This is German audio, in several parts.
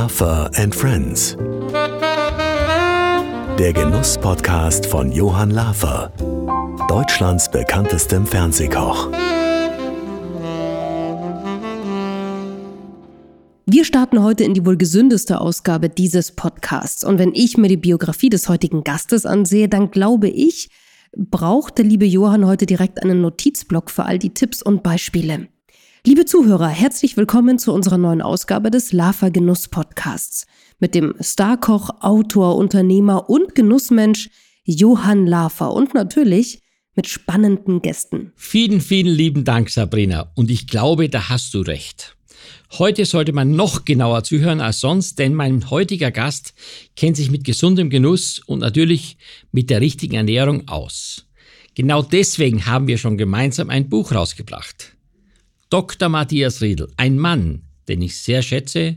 Lafer and Friends. Der Genuss-Podcast von Johann Lafer, Deutschlands bekanntestem Fernsehkoch. Wir starten heute in die wohl gesündeste Ausgabe dieses Podcasts. Und wenn ich mir die Biografie des heutigen Gastes ansehe, dann glaube ich, braucht der liebe Johann heute direkt einen Notizblock für all die Tipps und Beispiele. Liebe Zuhörer, herzlich willkommen zu unserer neuen Ausgabe des Lava Genuss Podcasts mit dem Starkoch, Autor, Unternehmer und Genussmensch Johann Lafer und natürlich mit spannenden Gästen. Vielen, vielen lieben Dank, Sabrina. Und ich glaube, da hast du recht. Heute sollte man noch genauer zuhören als sonst, denn mein heutiger Gast kennt sich mit gesundem Genuss und natürlich mit der richtigen Ernährung aus. Genau deswegen haben wir schon gemeinsam ein Buch rausgebracht. Dr. Matthias Riedl, ein Mann, den ich sehr schätze,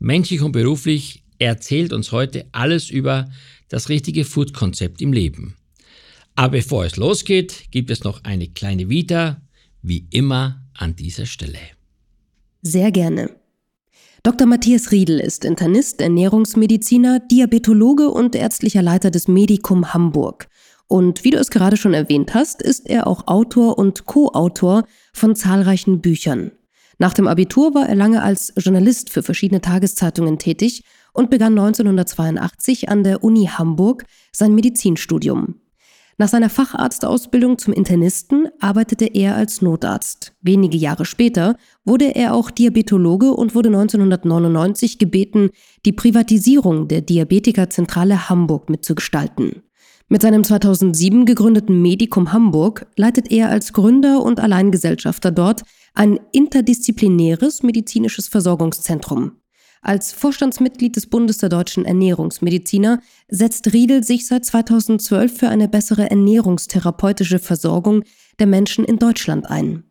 menschlich und beruflich, erzählt uns heute alles über das richtige Food-Konzept im Leben. Aber bevor es losgeht, gibt es noch eine kleine Vita, wie immer an dieser Stelle. Sehr gerne. Dr. Matthias Riedel ist Internist, Ernährungsmediziner, Diabetologe und ärztlicher Leiter des Medikum Hamburg. Und wie du es gerade schon erwähnt hast, ist er auch Autor und Co-Autor von zahlreichen Büchern. Nach dem Abitur war er lange als Journalist für verschiedene Tageszeitungen tätig und begann 1982 an der Uni Hamburg sein Medizinstudium. Nach seiner Facharztausbildung zum Internisten arbeitete er als Notarzt. Wenige Jahre später wurde er auch Diabetologe und wurde 1999 gebeten, die Privatisierung der Diabetikerzentrale Hamburg mitzugestalten. Mit seinem 2007 gegründeten Medikum Hamburg leitet er als Gründer und Alleingesellschafter dort ein interdisziplinäres medizinisches Versorgungszentrum. Als Vorstandsmitglied des Bundes der deutschen Ernährungsmediziner setzt Riedel sich seit 2012 für eine bessere ernährungstherapeutische Versorgung der Menschen in Deutschland ein.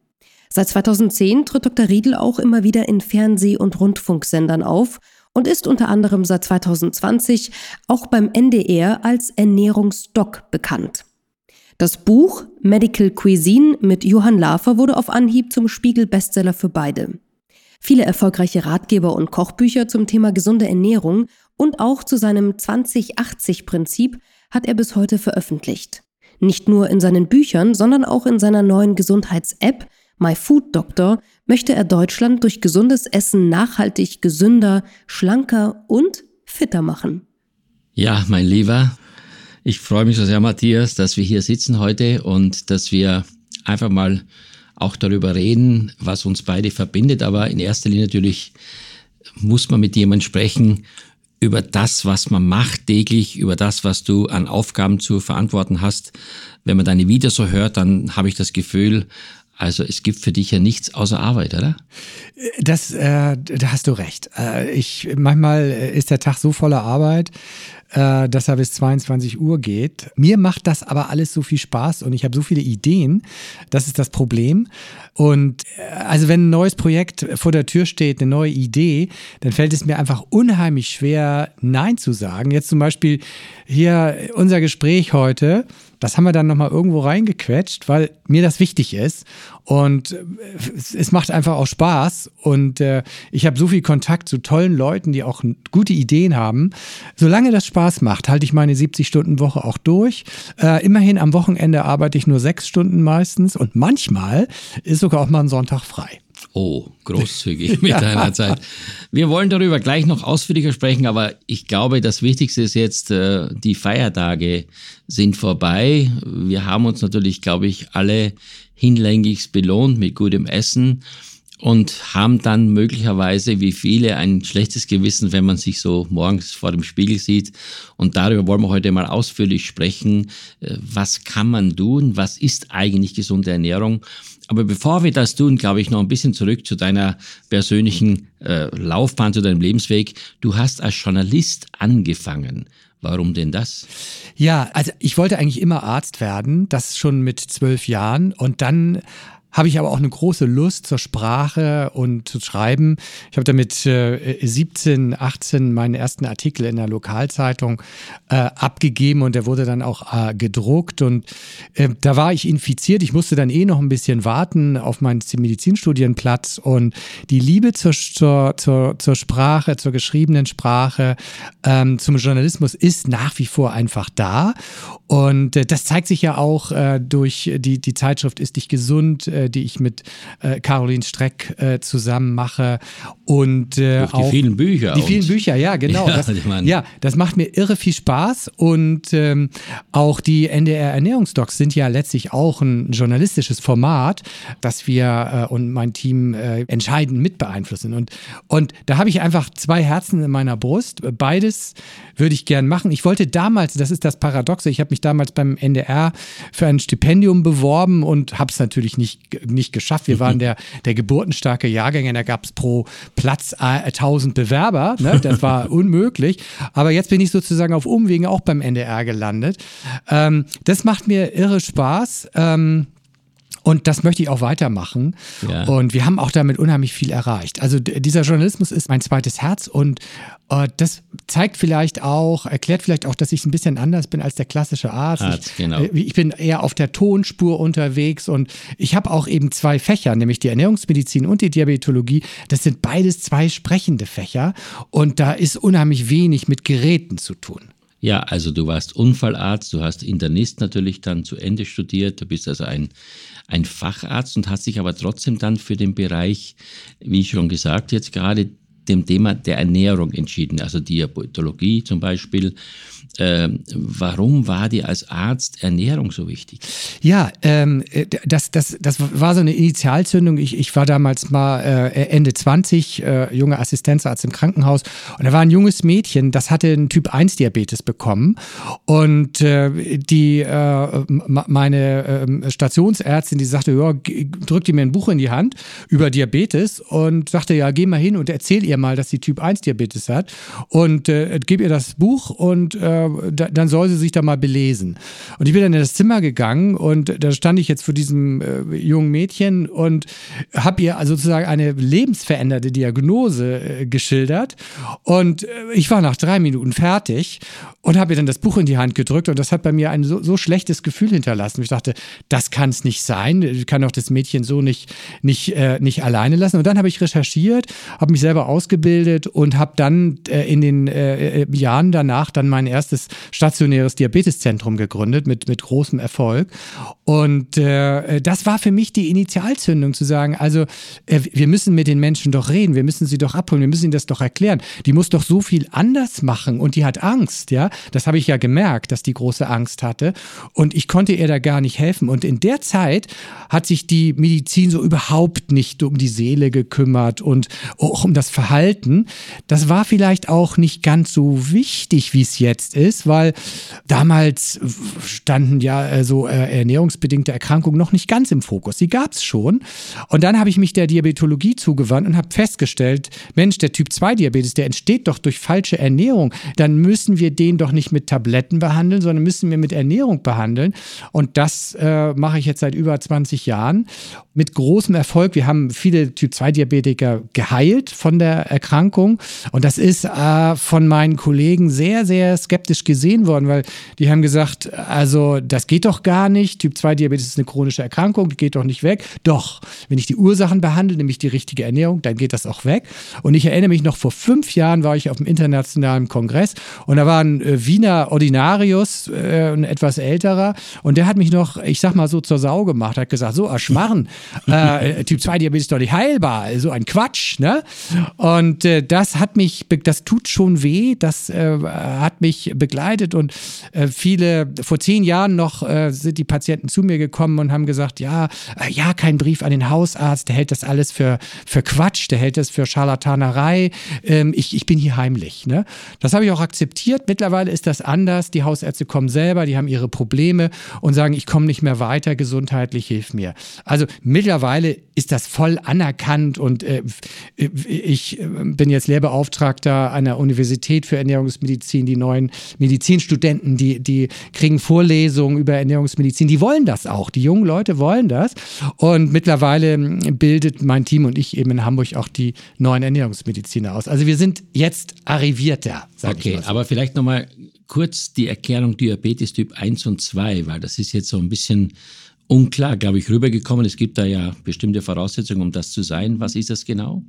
Seit 2010 tritt Dr. Riedel auch immer wieder in Fernseh- und Rundfunksendern auf und ist unter anderem seit 2020 auch beim NDR als Ernährungsdoc bekannt. Das Buch Medical Cuisine mit Johann Lafer wurde auf Anhieb zum Spiegel-Bestseller für beide. Viele erfolgreiche Ratgeber und Kochbücher zum Thema gesunde Ernährung und auch zu seinem 2080-Prinzip hat er bis heute veröffentlicht. Nicht nur in seinen Büchern, sondern auch in seiner neuen Gesundheits-App My Food Doctor möchte er Deutschland durch gesundes Essen nachhaltig gesünder, schlanker und fitter machen. Ja, mein Lieber, ich freue mich so sehr, Matthias, dass wir hier sitzen heute und dass wir einfach mal auch darüber reden, was uns beide verbindet. Aber in erster Linie natürlich muss man mit jemandem sprechen über das, was man macht täglich, über das, was du an Aufgaben zu verantworten hast. Wenn man deine Videos so hört, dann habe ich das Gefühl, also es gibt für dich ja nichts außer Arbeit, oder? Das, äh, da hast du recht. Äh, ich manchmal ist der Tag so voller Arbeit, äh, dass er bis 22 Uhr geht. Mir macht das aber alles so viel Spaß und ich habe so viele Ideen. Das ist das Problem. Und äh, also wenn ein neues Projekt vor der Tür steht, eine neue Idee, dann fällt es mir einfach unheimlich schwer, Nein zu sagen. Jetzt zum Beispiel hier unser Gespräch heute. Das haben wir dann nochmal irgendwo reingequetscht, weil mir das wichtig ist. Und äh, es macht einfach auch Spaß. Und äh, ich habe so viel Kontakt zu tollen Leuten, die auch gute Ideen haben. Solange das Spaß macht, halte ich meine 70-Stunden-Woche auch durch. Äh, immerhin am Wochenende arbeite ich nur sechs Stunden meistens. Und manchmal ist sogar auch mal ein Sonntag frei. Oh, großzügig mit deiner Zeit. Wir wollen darüber gleich noch ausführlicher sprechen, aber ich glaube, das Wichtigste ist jetzt, äh, die Feiertage sind vorbei. Wir haben uns natürlich, glaube ich, alle hinlänglich belohnt mit gutem Essen und haben dann möglicherweise wie viele ein schlechtes Gewissen, wenn man sich so morgens vor dem Spiegel sieht. Und darüber wollen wir heute mal ausführlich sprechen. Äh, was kann man tun? Was ist eigentlich gesunde Ernährung? Aber bevor wir das tun, glaube ich, noch ein bisschen zurück zu deiner persönlichen äh, Laufbahn, zu deinem Lebensweg. Du hast als Journalist angefangen. Warum denn das? Ja, also ich wollte eigentlich immer Arzt werden, das schon mit zwölf Jahren. Und dann habe ich aber auch eine große Lust zur Sprache und zu schreiben. Ich habe damit äh, 17, 18 meinen ersten Artikel in der Lokalzeitung äh, abgegeben und der wurde dann auch äh, gedruckt und äh, da war ich infiziert. Ich musste dann eh noch ein bisschen warten auf meinen Medizinstudienplatz und die Liebe zur, zur, zur, zur Sprache, zur geschriebenen Sprache, ähm, zum Journalismus ist nach wie vor einfach da und äh, das zeigt sich ja auch äh, durch die, die Zeitschrift Ist dich gesund, die ich mit äh, Caroline Streck äh, zusammen mache. Und äh, durch die auch vielen Bücher. Die vielen Bücher, ja, genau. Ja, das, ja, das macht mir irre viel Spaß. Und ähm, auch die NDR Ernährungsdocs sind ja letztlich auch ein journalistisches Format, das wir äh, und mein Team äh, entscheidend mit beeinflussen. Und, und da habe ich einfach zwei Herzen in meiner Brust. Beides würde ich gern machen. Ich wollte damals, das ist das Paradoxe, ich habe mich damals beim NDR für ein Stipendium beworben und habe es natürlich nicht, nicht geschafft. Wir waren der, der geburtenstarke Jahrgänge, da gab es pro Platz äh, 1000 Bewerber. Ne? Das war unmöglich. Aber jetzt bin ich sozusagen auf Umwegen auch beim NDR gelandet. Ähm, das macht mir irre Spaß. Ähm, und das möchte ich auch weitermachen. Ja. Und wir haben auch damit unheimlich viel erreicht. Also dieser Journalismus ist mein zweites Herz und äh, das zeigt vielleicht auch, erklärt vielleicht auch, dass ich ein bisschen anders bin als der klassische Arzt. Arzt, ich, genau. äh, ich bin eher auf der Tonspur unterwegs und ich habe auch eben zwei Fächer, nämlich die Ernährungsmedizin und die Diabetologie. Das sind beides zwei sprechende Fächer und da ist unheimlich wenig mit Geräten zu tun. Ja, also du warst Unfallarzt, du hast Internist natürlich dann zu Ende studiert, du bist also ein, ein Facharzt und hast dich aber trotzdem dann für den Bereich, wie schon gesagt, jetzt gerade dem Thema der Ernährung entschieden, also Diabetologie zum Beispiel. Ähm, warum war dir als Arzt Ernährung so wichtig? Ja, ähm, äh, das, das, das war so eine Initialzündung. Ich, ich war damals mal äh, Ende 20, äh, junger Assistenzarzt im Krankenhaus. Und da war ein junges Mädchen, das hatte einen Typ-1-Diabetes bekommen. Und äh, die, äh, meine äh, Stationsärztin, die sagte, ja, drückte mir ein Buch in die Hand über Diabetes und sagte, ja, geh mal hin und erzähl ihr mal, dass sie Typ-1-Diabetes hat. Und äh, gib ihr das Buch und äh, da, dann soll sie sich da mal belesen. Und ich bin dann in das Zimmer gegangen und da stand ich jetzt vor diesem äh, jungen Mädchen und habe ihr also sozusagen eine lebensveränderte Diagnose äh, geschildert. Und äh, ich war nach drei Minuten fertig und habe ihr dann das Buch in die Hand gedrückt und das hat bei mir ein so, so schlechtes Gefühl hinterlassen. Ich dachte, das kann es nicht sein. Ich kann doch das Mädchen so nicht, nicht, äh, nicht alleine lassen. Und dann habe ich recherchiert, habe mich selber ausgebildet und habe dann äh, in den äh, Jahren danach dann mein erstes stationäres Diabeteszentrum gegründet mit, mit großem Erfolg. Und äh, das war für mich die Initialzündung zu sagen, also äh, wir müssen mit den Menschen doch reden, wir müssen sie doch abholen, wir müssen ihnen das doch erklären. Die muss doch so viel anders machen und die hat Angst, ja. Das habe ich ja gemerkt, dass die große Angst hatte und ich konnte ihr da gar nicht helfen. Und in der Zeit hat sich die Medizin so überhaupt nicht um die Seele gekümmert und auch um das Verhalten. Das war vielleicht auch nicht ganz so wichtig, wie es jetzt ist, weil damals standen ja äh, so äh, ernährungsbedingte Erkrankungen noch nicht ganz im Fokus. Die gab es schon. Und dann habe ich mich der Diabetologie zugewandt und habe festgestellt, Mensch, der Typ 2 Diabetes, der entsteht doch durch falsche Ernährung. Dann müssen wir den doch nicht mit Tabletten behandeln, sondern müssen wir mit Ernährung behandeln. Und das äh, mache ich jetzt seit über 20 Jahren mit großem Erfolg. Wir haben viele Typ 2 Diabetiker geheilt von der Erkrankung. Und das ist äh, von meinen Kollegen sehr, sehr skeptisch gesehen worden, weil die haben gesagt, also das geht doch gar nicht. Typ 2 Diabetes ist eine chronische Erkrankung, geht doch nicht weg. Doch, wenn ich die Ursachen behandle, nämlich die richtige Ernährung, dann geht das auch weg. Und ich erinnere mich noch, vor fünf Jahren war ich auf dem internationalen Kongress und da war ein äh, Wiener Ordinarius, äh, ein etwas älterer, und der hat mich noch, ich sag mal so, zur Sau gemacht, hat gesagt, so, Aschmarren, äh, Typ 2 Diabetes ist doch nicht heilbar, so ein Quatsch, ne? Und äh, das hat mich, das tut schon weh, das äh, hat mich begleitet und äh, viele, vor zehn Jahren noch äh, sind die Patienten zu mir gekommen und haben gesagt, ja, äh, ja, kein Brief an den Hausarzt, der hält das alles für, für Quatsch, der hält das für Scharlatanerei, ähm, ich, ich bin hier heimlich, ne? Das habe ich auch akzeptiert, mittlerweile ist das anders, die Hausärzte kommen selber, die haben ihre Probleme und sagen, ich komme nicht mehr weiter, gesundheitlich hilf mir. Also mittlerweile ist das voll anerkannt und äh, ich äh, bin jetzt Lehrbeauftragter einer Universität für Ernährungsmedizin. Die neuen Medizinstudenten, die, die kriegen Vorlesungen über Ernährungsmedizin. Die wollen das auch. Die jungen Leute wollen das. Und mittlerweile ähm, bildet mein Team und ich eben in Hamburg auch die neuen Ernährungsmediziner aus. Also wir sind jetzt arrivierter. Okay, so. aber vielleicht nochmal kurz die Erklärung Diabetes Typ 1 und 2, weil das ist jetzt so ein bisschen unklar, glaube ich, rübergekommen. Es gibt da ja bestimmte Voraussetzungen, um das zu sein. Was ist das genau?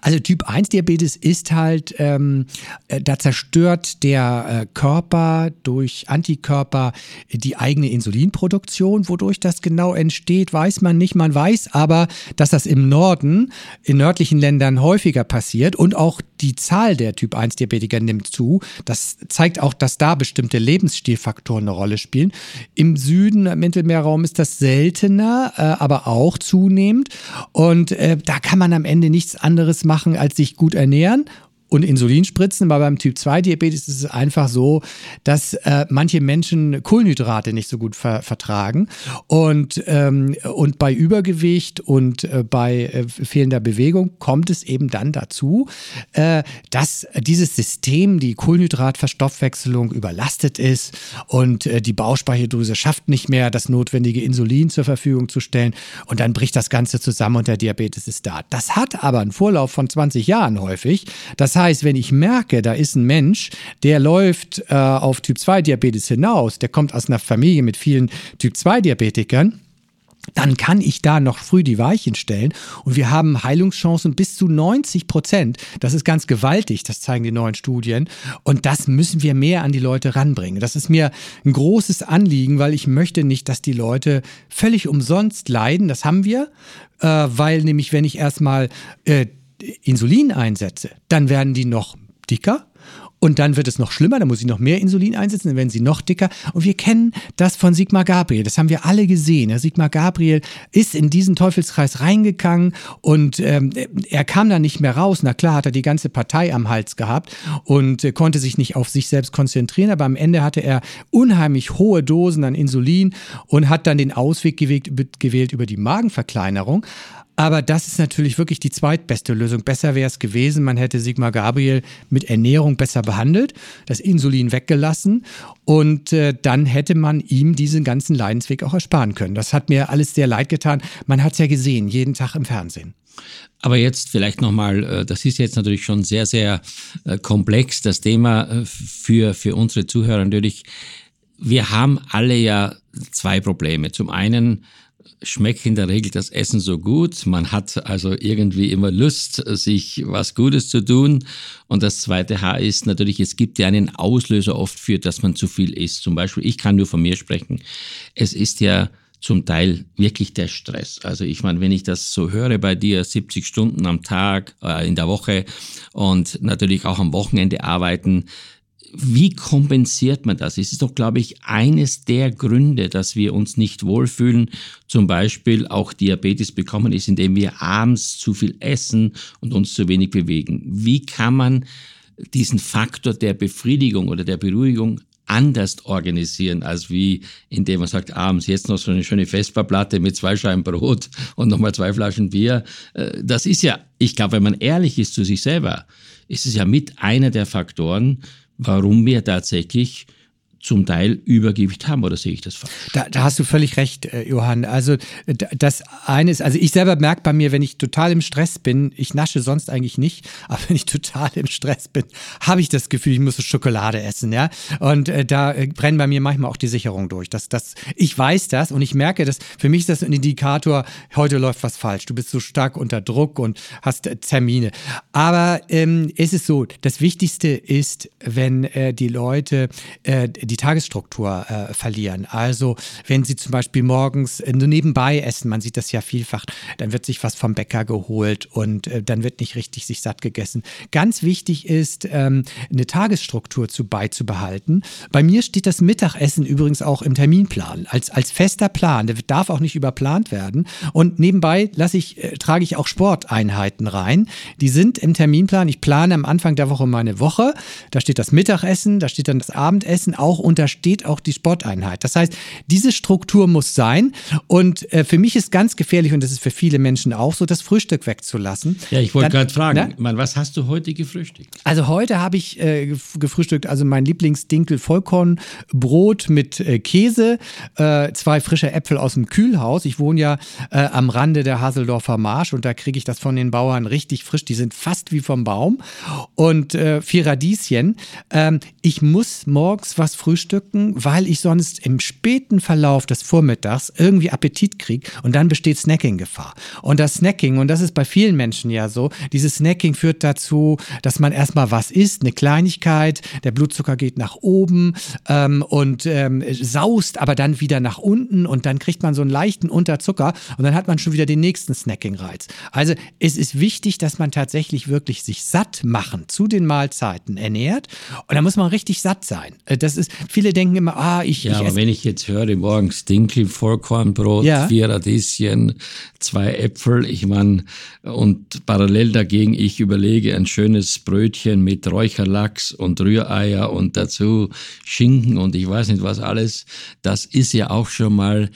Also Typ 1 Diabetes ist halt, ähm, äh, da zerstört der äh, Körper durch Antikörper die eigene Insulinproduktion. Wodurch das genau entsteht, weiß man nicht. Man weiß aber, dass das im Norden, in nördlichen Ländern häufiger passiert und auch die Zahl der Typ 1 Diabetiker nimmt zu. Das zeigt auch, dass da bestimmte Lebensstilfaktoren eine Rolle spielen. Im Süden, im Mittelmeerraum ist das seltener, äh, aber auch zunehmend. Und äh, da kann man am Ende nichts anderes machen, als sich gut ernähren und Insulin spritzen. Aber beim Typ 2 Diabetes ist es einfach so, dass äh, manche Menschen Kohlenhydrate nicht so gut ver vertragen. Und, ähm, und bei Übergewicht und äh, bei äh, fehlender Bewegung kommt es eben dann dazu, äh, dass dieses System, die Kohlenhydratverstoffwechselung überlastet ist und äh, die Bauchspeicheldrüse schafft nicht mehr, das notwendige Insulin zur Verfügung zu stellen. Und dann bricht das Ganze zusammen und der Diabetes ist da. Das hat aber einen Vorlauf von 20 Jahren häufig. Das heißt, wenn ich merke, da ist ein Mensch, der läuft äh, auf Typ-2-Diabetes hinaus, der kommt aus einer Familie mit vielen Typ-2-Diabetikern, dann kann ich da noch früh die Weichen stellen und wir haben Heilungschancen bis zu 90 Prozent. Das ist ganz gewaltig, das zeigen die neuen Studien und das müssen wir mehr an die Leute ranbringen. Das ist mir ein großes Anliegen, weil ich möchte nicht, dass die Leute völlig umsonst leiden. Das haben wir, äh, weil nämlich wenn ich erstmal äh, Insulin einsetze, dann werden die noch dicker und dann wird es noch schlimmer, dann muss ich noch mehr Insulin einsetzen, dann werden sie noch dicker. Und wir kennen das von Sigmar Gabriel, das haben wir alle gesehen. Sigmar Gabriel ist in diesen Teufelskreis reingegangen und ähm, er kam da nicht mehr raus. Na klar hat er die ganze Partei am Hals gehabt und äh, konnte sich nicht auf sich selbst konzentrieren, aber am Ende hatte er unheimlich hohe Dosen an Insulin und hat dann den Ausweg gewählt, gewählt über die Magenverkleinerung. Aber das ist natürlich wirklich die zweitbeste Lösung. Besser wäre es gewesen, man hätte Sigmar Gabriel mit Ernährung besser behandelt, das Insulin weggelassen und äh, dann hätte man ihm diesen ganzen Leidensweg auch ersparen können. Das hat mir alles sehr leid getan. Man hat es ja gesehen, jeden Tag im Fernsehen. Aber jetzt vielleicht nochmal, äh, das ist jetzt natürlich schon sehr, sehr äh, komplex, das Thema äh, für, für unsere Zuhörer natürlich. Wir haben alle ja zwei Probleme. Zum einen schmeckt in der Regel das Essen so gut. Man hat also irgendwie immer Lust, sich was Gutes zu tun. Und das zweite H ist natürlich, es gibt ja einen Auslöser oft für, dass man zu viel isst. Zum Beispiel, ich kann nur von mir sprechen. Es ist ja zum Teil wirklich der Stress. Also ich meine, wenn ich das so höre bei dir, 70 Stunden am Tag, äh, in der Woche und natürlich auch am Wochenende arbeiten, wie kompensiert man das? Es ist doch, glaube ich, eines der Gründe, dass wir uns nicht wohlfühlen, zum Beispiel auch Diabetes bekommen, ist, indem wir abends zu viel essen und uns zu wenig bewegen. Wie kann man diesen Faktor der Befriedigung oder der Beruhigung anders organisieren, als wie indem man sagt, abends jetzt noch so eine schöne Vesperplatte mit zwei Scheiben Brot und nochmal zwei Flaschen Bier. Äh, das ist ja, ich glaube, wenn man ehrlich ist zu sich selber, ist es ja mit einer der Faktoren, warum wir tatsächlich zum Teil Übergewicht haben, oder sehe ich das falsch? Da, da hast du völlig recht, äh, Johann. Also das eine ist, also ich selber merke bei mir, wenn ich total im Stress bin, ich nasche sonst eigentlich nicht, aber wenn ich total im Stress bin, habe ich das Gefühl, ich muss Schokolade essen, ja. Und äh, da äh, brennen bei mir manchmal auch die Sicherung durch. Das, das, ich weiß das und ich merke das, für mich ist das ein Indikator, heute läuft was falsch. Du bist so stark unter Druck und hast äh, Termine. Aber ähm, es ist so, das Wichtigste ist, wenn äh, die Leute äh, die Tagesstruktur äh, verlieren. Also wenn Sie zum Beispiel morgens äh, nur nebenbei essen, man sieht das ja vielfach, dann wird sich was vom Bäcker geholt und äh, dann wird nicht richtig sich satt gegessen. Ganz wichtig ist, ähm, eine Tagesstruktur zu beizubehalten. Bei mir steht das Mittagessen übrigens auch im Terminplan als, als fester Plan. Der darf auch nicht überplant werden. Und nebenbei lasse ich, äh, trage ich auch Sporteinheiten rein. Die sind im Terminplan. Ich plane am Anfang der Woche meine Woche. Da steht das Mittagessen, da steht dann das Abendessen auch untersteht auch die Sporteinheit. Das heißt, diese Struktur muss sein. Und äh, für mich ist ganz gefährlich, und das ist für viele Menschen auch so, das Frühstück wegzulassen. Ja, ich wollte gerade fragen, Mann, was hast du heute gefrühstückt? Also heute habe ich äh, gefrühstückt, also mein Lieblingsdinkel Vollkornbrot mit äh, Käse, äh, zwei frische Äpfel aus dem Kühlhaus. Ich wohne ja äh, am Rande der Haseldorfer Marsch und da kriege ich das von den Bauern richtig frisch. Die sind fast wie vom Baum. Und äh, vier Radieschen. Ähm, ich muss morgens was frühstücken, weil ich sonst im späten Verlauf des Vormittags irgendwie Appetit kriege und dann besteht Snacking-Gefahr. Und das Snacking, und das ist bei vielen Menschen ja so, dieses Snacking führt dazu, dass man erstmal was isst, eine Kleinigkeit, der Blutzucker geht nach oben ähm, und ähm, saust aber dann wieder nach unten und dann kriegt man so einen leichten Unterzucker und dann hat man schon wieder den nächsten Snacking-Reiz. Also es ist wichtig, dass man tatsächlich wirklich sich satt machen zu den Mahlzeiten ernährt und da muss man richtig satt sein. Äh, das ist, viele denken immer, ah, ich. Ja, ich aber wenn ich jetzt höre, morgens Dinkel, Vollkornbrot, ja. vier Radieschen, zwei Äpfel, ich meine, und parallel dagegen ich überlege ein schönes Brötchen mit Räucherlachs und Rühreier und dazu Schinken und ich weiß nicht was alles, das ist ja auch schon mal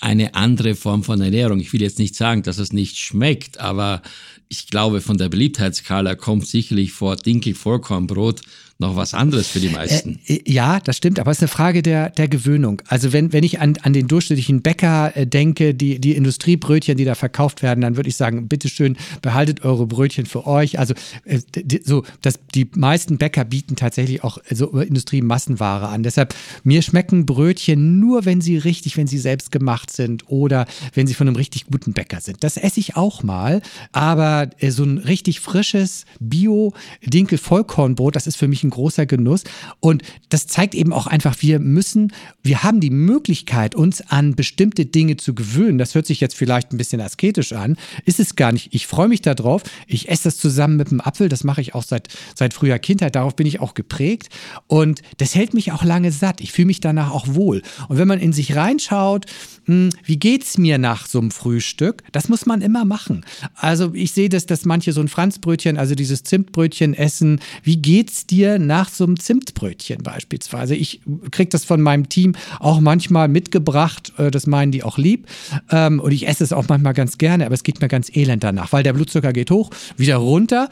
eine andere Form von Ernährung. Ich will jetzt nicht sagen, dass es nicht schmeckt, aber ich glaube, von der Beliebtheitsskala kommt sicherlich vor Dinkel Vollkornbrot noch was anderes für die meisten. Äh, äh, ja, das stimmt, aber es ist eine Frage der, der Gewöhnung. Also wenn, wenn ich an, an den durchschnittlichen Bäcker äh, denke, die, die Industriebrötchen, die da verkauft werden, dann würde ich sagen, bitteschön, behaltet eure Brötchen für euch. Also äh, die, so, dass die meisten Bäcker bieten tatsächlich auch so Industriemassenware an. Deshalb, mir schmecken Brötchen nur, wenn sie richtig, wenn sie selbst gemacht sind oder wenn sie von einem richtig guten Bäcker sind. Das esse ich auch mal, aber äh, so ein richtig frisches Bio-Dinkel-Vollkornbrot, das ist für mich ein großer Genuss. Und das zeigt eben auch einfach, wir müssen, wir haben die Möglichkeit, uns an bestimmte Dinge zu gewöhnen. Das hört sich jetzt vielleicht ein bisschen asketisch an, ist es gar nicht. Ich freue mich darauf. Ich esse das zusammen mit dem Apfel. Das mache ich auch seit, seit früher Kindheit. Darauf bin ich auch geprägt. Und das hält mich auch lange satt. Ich fühle mich danach auch wohl. Und wenn man in sich reinschaut, hm, wie geht es mir nach so einem Frühstück? Das muss man immer machen. Also ich sehe das, dass manche so ein Franzbrötchen, also dieses Zimtbrötchen essen. Wie geht's dir nach so einem Zimtbrötchen beispielsweise? Ich kriege das von meinem Team auch manchmal mitgebracht. Äh, das meinen die auch lieb. Ähm, und ich esse es auch manchmal ganz gerne, aber es geht mir ganz elend danach, weil der Blutzucker geht hoch, wieder runter.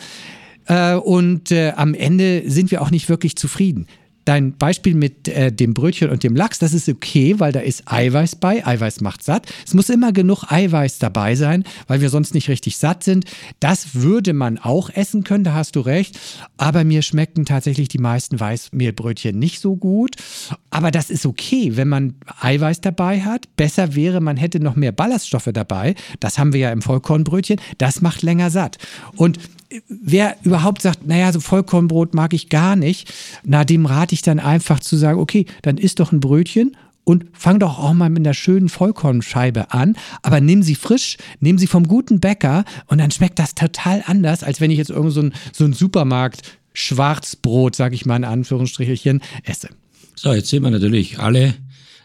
Äh, und äh, am Ende sind wir auch nicht wirklich zufrieden dein Beispiel mit äh, dem Brötchen und dem Lachs, das ist okay, weil da ist Eiweiß bei. Eiweiß macht satt. Es muss immer genug Eiweiß dabei sein, weil wir sonst nicht richtig satt sind. Das würde man auch essen können, da hast du recht. Aber mir schmecken tatsächlich die meisten Weißmehlbrötchen nicht so gut. Aber das ist okay, wenn man Eiweiß dabei hat. Besser wäre, man hätte noch mehr Ballaststoffe dabei. Das haben wir ja im Vollkornbrötchen. Das macht länger satt. Und wer überhaupt sagt, naja, so Vollkornbrot mag ich gar nicht, na, dem rate ich dann einfach zu sagen, okay, dann isst doch ein Brötchen und fang doch auch mal mit einer schönen Vollkornscheibe an, aber nimm sie frisch, nimm sie vom guten Bäcker und dann schmeckt das total anders, als wenn ich jetzt irgend so ein, so ein Supermarkt Schwarzbrot, sag ich mal in Anführungsstrichelchen, esse. So, jetzt sind wir natürlich alle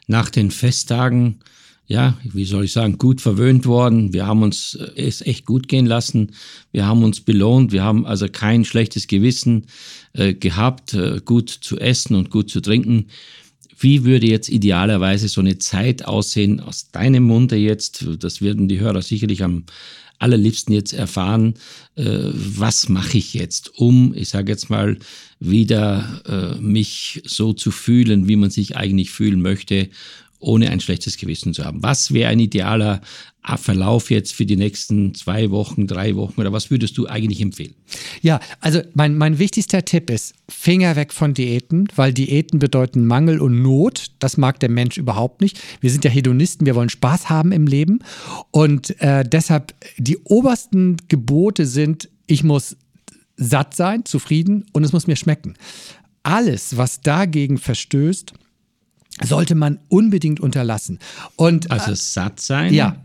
nach den Festtagen ja, wie soll ich sagen, gut verwöhnt worden. Wir haben uns äh, es echt gut gehen lassen. Wir haben uns belohnt. Wir haben also kein schlechtes Gewissen äh, gehabt, äh, gut zu essen und gut zu trinken. Wie würde jetzt idealerweise so eine Zeit aussehen aus deinem Munde jetzt? Das werden die Hörer sicherlich am allerliebsten jetzt erfahren. Äh, was mache ich jetzt, um, ich sage jetzt mal, wieder äh, mich so zu fühlen, wie man sich eigentlich fühlen möchte ohne ein schlechtes Gewissen zu haben. Was wäre ein idealer Verlauf jetzt für die nächsten zwei Wochen, drei Wochen oder was würdest du eigentlich empfehlen? Ja, also mein, mein wichtigster Tipp ist, Finger weg von Diäten, weil Diäten bedeuten Mangel und Not. Das mag der Mensch überhaupt nicht. Wir sind ja Hedonisten, wir wollen Spaß haben im Leben und äh, deshalb die obersten Gebote sind, ich muss satt sein, zufrieden und es muss mir schmecken. Alles, was dagegen verstößt, sollte man unbedingt unterlassen. Und, also satt sein? Ja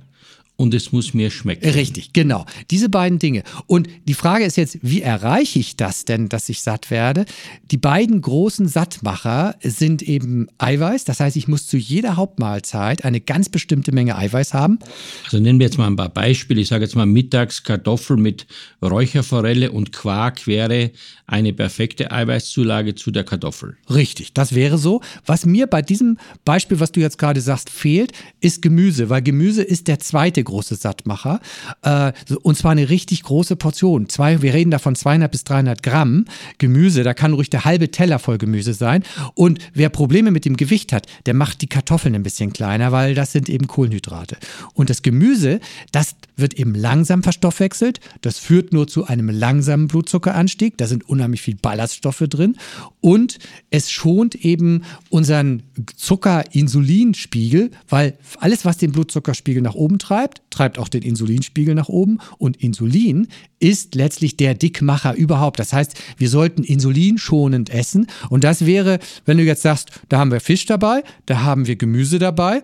und es muss mir schmecken. Richtig, genau. Diese beiden Dinge. Und die Frage ist jetzt, wie erreiche ich das denn, dass ich satt werde? Die beiden großen Sattmacher sind eben Eiweiß. Das heißt, ich muss zu jeder Hauptmahlzeit eine ganz bestimmte Menge Eiweiß haben. Also nennen wir jetzt mal ein paar Beispiele. Ich sage jetzt mal mittags Kartoffel mit Räucherforelle und Quark wäre eine perfekte Eiweißzulage zu der Kartoffel. Richtig, das wäre so. Was mir bei diesem Beispiel, was du jetzt gerade sagst, fehlt, ist Gemüse, weil Gemüse ist der zweite große Sattmacher. Äh, und zwar eine richtig große Portion. Zwei, wir reden davon 200 bis 300 Gramm Gemüse. Da kann ruhig der halbe Teller voll Gemüse sein. Und wer Probleme mit dem Gewicht hat, der macht die Kartoffeln ein bisschen kleiner, weil das sind eben Kohlenhydrate. Und das Gemüse, das wird eben langsam verstoffwechselt. Das führt nur zu einem langsamen Blutzuckeranstieg. Da sind unheimlich viel Ballaststoffe drin. Und es schont eben unseren Zucker-Insulinspiegel, weil alles, was den Blutzuckerspiegel nach oben treibt, treibt auch den Insulinspiegel nach oben. Und Insulin ist letztlich der Dickmacher überhaupt. Das heißt, wir sollten insulinschonend essen. Und das wäre, wenn du jetzt sagst, da haben wir Fisch dabei, da haben wir Gemüse dabei.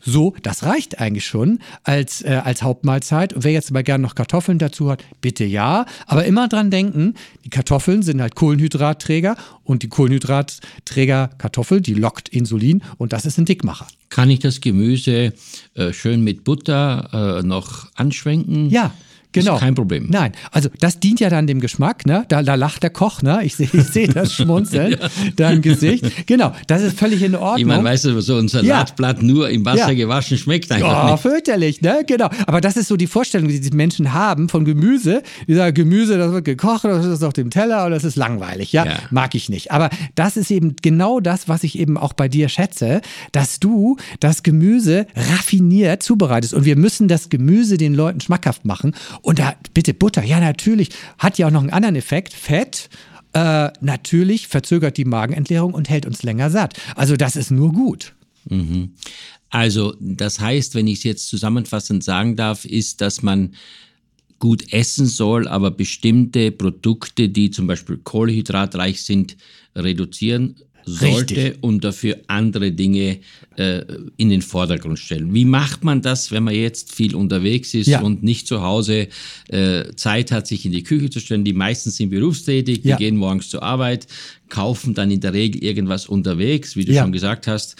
So, das reicht eigentlich schon als, äh, als Hauptmahlzeit. Und wer jetzt aber gerne noch Kartoffeln dazu hat, bitte ja. Aber immer dran denken, die Kartoffeln sind halt Kohlenhydratträger und die Kohlenhydratträger Kartoffel, die lockt Insulin und das ist ein Dickmacher. Kann ich das Gemüse äh, schön mit Butter äh, noch anschwenken? Ja. Genau. Ist kein Problem. Nein, also das dient ja dann dem Geschmack, ne? Da, da lacht der Koch, ne? Ich sehe ich seh das Schmunzeln, ja. dein Gesicht. Genau, das ist völlig in Ordnung. Ich meine, weißt du, so ein Salatblatt ja. nur im Wasser ja. gewaschen schmeckt einfach oh, nicht. fürchterlich, ne? Genau. Aber das ist so die Vorstellung, die die Menschen haben von Gemüse. Die sagen, Gemüse, das wird gekocht, das ist auf dem Teller und das ist langweilig, ja? Mag ich nicht. Aber das ist eben genau das, was ich eben auch bei dir schätze, dass du das Gemüse raffiniert zubereitest. Und wir müssen das Gemüse den Leuten schmackhaft machen. Und da bitte Butter, ja natürlich, hat ja auch noch einen anderen Effekt, Fett. Äh, natürlich verzögert die Magenentleerung und hält uns länger satt. Also das ist nur gut. Mhm. Also das heißt, wenn ich es jetzt zusammenfassend sagen darf, ist, dass man gut essen soll, aber bestimmte Produkte, die zum Beispiel kohlenhydratreich sind, reduzieren sollte Richtig. und dafür andere Dinge äh, in den Vordergrund stellen. Wie macht man das, wenn man jetzt viel unterwegs ist ja. und nicht zu Hause äh, Zeit hat, sich in die Küche zu stellen? Die meisten sind berufstätig, die ja. gehen morgens zur Arbeit, kaufen dann in der Regel irgendwas unterwegs, wie du ja. schon gesagt hast.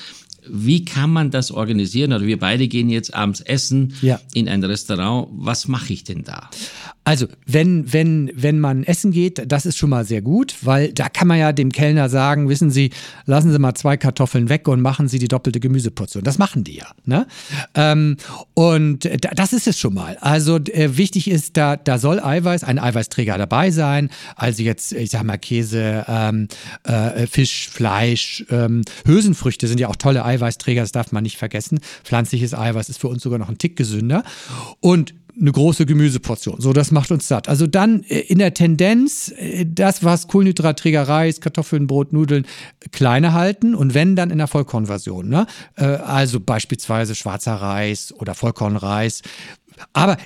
Wie kann man das organisieren? Oder wir beide gehen jetzt abends essen ja. in ein Restaurant. Was mache ich denn da? Also, wenn, wenn, wenn man essen geht, das ist schon mal sehr gut, weil da kann man ja dem Kellner sagen, wissen Sie, lassen Sie mal zwei Kartoffeln weg und machen Sie die doppelte Gemüseportion. Das machen die ja. Ne? Ähm, und das ist es schon mal. Also äh, wichtig ist, da, da soll Eiweiß, ein Eiweißträger dabei sein. Also jetzt, ich sag mal, Käse, ähm, äh, Fisch, Fleisch, ähm, Hülsenfrüchte sind ja auch tolle Eiweißträger, das darf man nicht vergessen. Pflanzliches Eiweiß ist für uns sogar noch ein Tick gesünder. Und eine große Gemüseportion. So, das macht uns satt. Also dann äh, in der Tendenz äh, das, was Kohlenhydratträger, Reis, Kartoffeln, Brot, Nudeln kleiner halten und wenn dann in der Vollkornversion. Ne? Äh, also beispielsweise schwarzer Reis oder Vollkornreis. Aber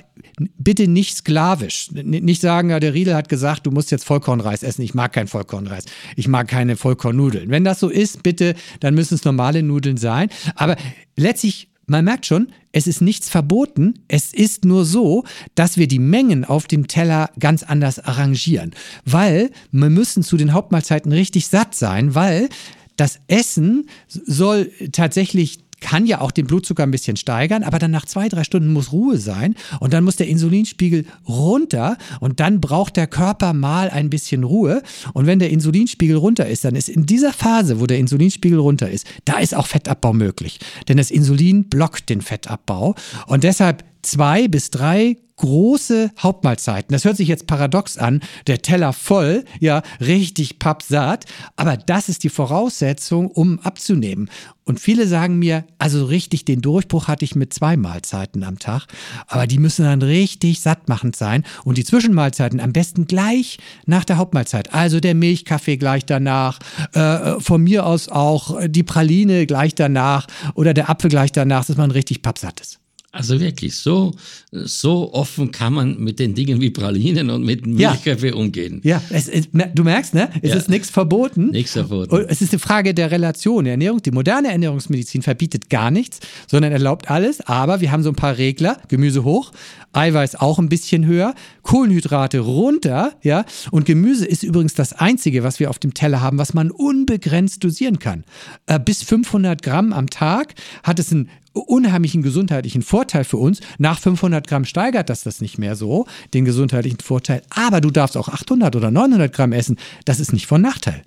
bitte nicht sklavisch. Nicht sagen, ja, der Riedel hat gesagt, du musst jetzt Vollkornreis essen. Ich mag keinen Vollkornreis. Ich mag keine Vollkornnudeln. Wenn das so ist, bitte, dann müssen es normale Nudeln sein. Aber letztlich man merkt schon, es ist nichts verboten, es ist nur so, dass wir die Mengen auf dem Teller ganz anders arrangieren, weil wir müssen zu den Hauptmahlzeiten richtig satt sein, weil das Essen soll tatsächlich kann ja auch den Blutzucker ein bisschen steigern, aber dann nach zwei, drei Stunden muss Ruhe sein und dann muss der Insulinspiegel runter und dann braucht der Körper mal ein bisschen Ruhe. Und wenn der Insulinspiegel runter ist, dann ist in dieser Phase, wo der Insulinspiegel runter ist, da ist auch Fettabbau möglich. Denn das Insulin blockt den Fettabbau und deshalb zwei bis drei große Hauptmahlzeiten. Das hört sich jetzt paradox an, der Teller voll, ja, richtig pappsatt, aber das ist die Voraussetzung, um abzunehmen. Und viele sagen mir, also richtig den Durchbruch hatte ich mit zwei Mahlzeiten am Tag, aber die müssen dann richtig sattmachend sein und die Zwischenmahlzeiten am besten gleich nach der Hauptmahlzeit. Also der Milchkaffee gleich danach, äh, von mir aus auch die Praline gleich danach oder der Apfel gleich danach, dass man richtig pappsatt ist. Also wirklich, so, so offen kann man mit den Dingen wie Pralinen und mit Milchkaffee ja. umgehen. Ja, es, es, du merkst, ne? Es ja. ist nichts verboten. Nichts verboten. Und es ist eine Frage der Relation. Der Ernährung, die moderne Ernährungsmedizin verbietet gar nichts, sondern erlaubt alles. Aber wir haben so ein paar Regler. Gemüse hoch, Eiweiß auch ein bisschen höher, Kohlenhydrate runter, ja. Und Gemüse ist übrigens das einzige, was wir auf dem Teller haben, was man unbegrenzt dosieren kann. Äh, bis 500 Gramm am Tag hat es einen unheimlichen gesundheitlichen Vorteil für uns. Nach 500 Gramm steigert das das nicht mehr so, den gesundheitlichen Vorteil. Aber du darfst auch 800 oder 900 Gramm essen. Das ist nicht von Nachteil.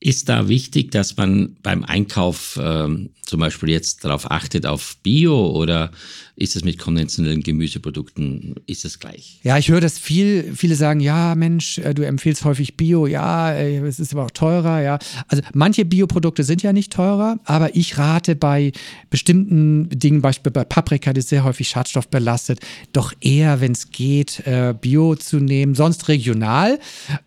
Ist da wichtig, dass man beim Einkauf ähm, zum Beispiel jetzt darauf achtet, auf Bio oder ist es mit konventionellen Gemüseprodukten, ist es gleich? Ja, ich höre das viel, viele sagen, ja Mensch, äh, du empfiehlst häufig Bio, ja, äh, es ist aber auch teurer, ja. Also manche Bioprodukte sind ja nicht teurer, aber ich rate bei bestimmten Dingen, beispielsweise bei Paprika, das ist sehr häufig schadstoffbelastet, doch eher, wenn es geht, äh, Bio zu nehmen, sonst regional.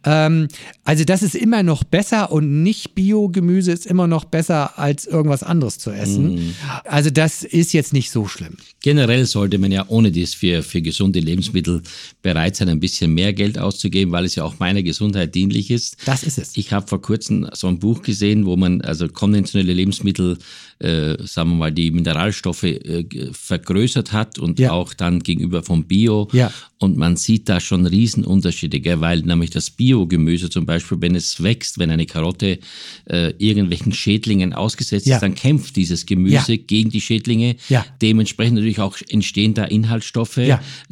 Ähm, also das ist immer noch besser und nicht Bio-Gemüse ist immer noch besser als irgendwas anderes zu essen. Mm. Also das ist jetzt nicht so schlimm. Generell sollte man ja ohne dies für, für gesunde Lebensmittel bereit sein, ein bisschen mehr Geld auszugeben, weil es ja auch meiner Gesundheit dienlich ist. Das ist es. Ich habe vor kurzem so ein Buch gesehen, wo man also konventionelle Lebensmittel, äh, sagen wir mal, die Mineralstoffe äh, vergrößert hat und ja. auch dann gegenüber vom Bio. Ja. Und man sieht da schon Riesenunterschiede, gell? weil nämlich das Biogemüse zum Beispiel, wenn es wächst, wenn eine Karotte äh, irgendwelchen Schädlingen ausgesetzt ja. ist, dann kämpft dieses Gemüse ja. gegen die Schädlinge. Ja. Dementsprechend natürlich auch entstehen da Inhaltsstoffe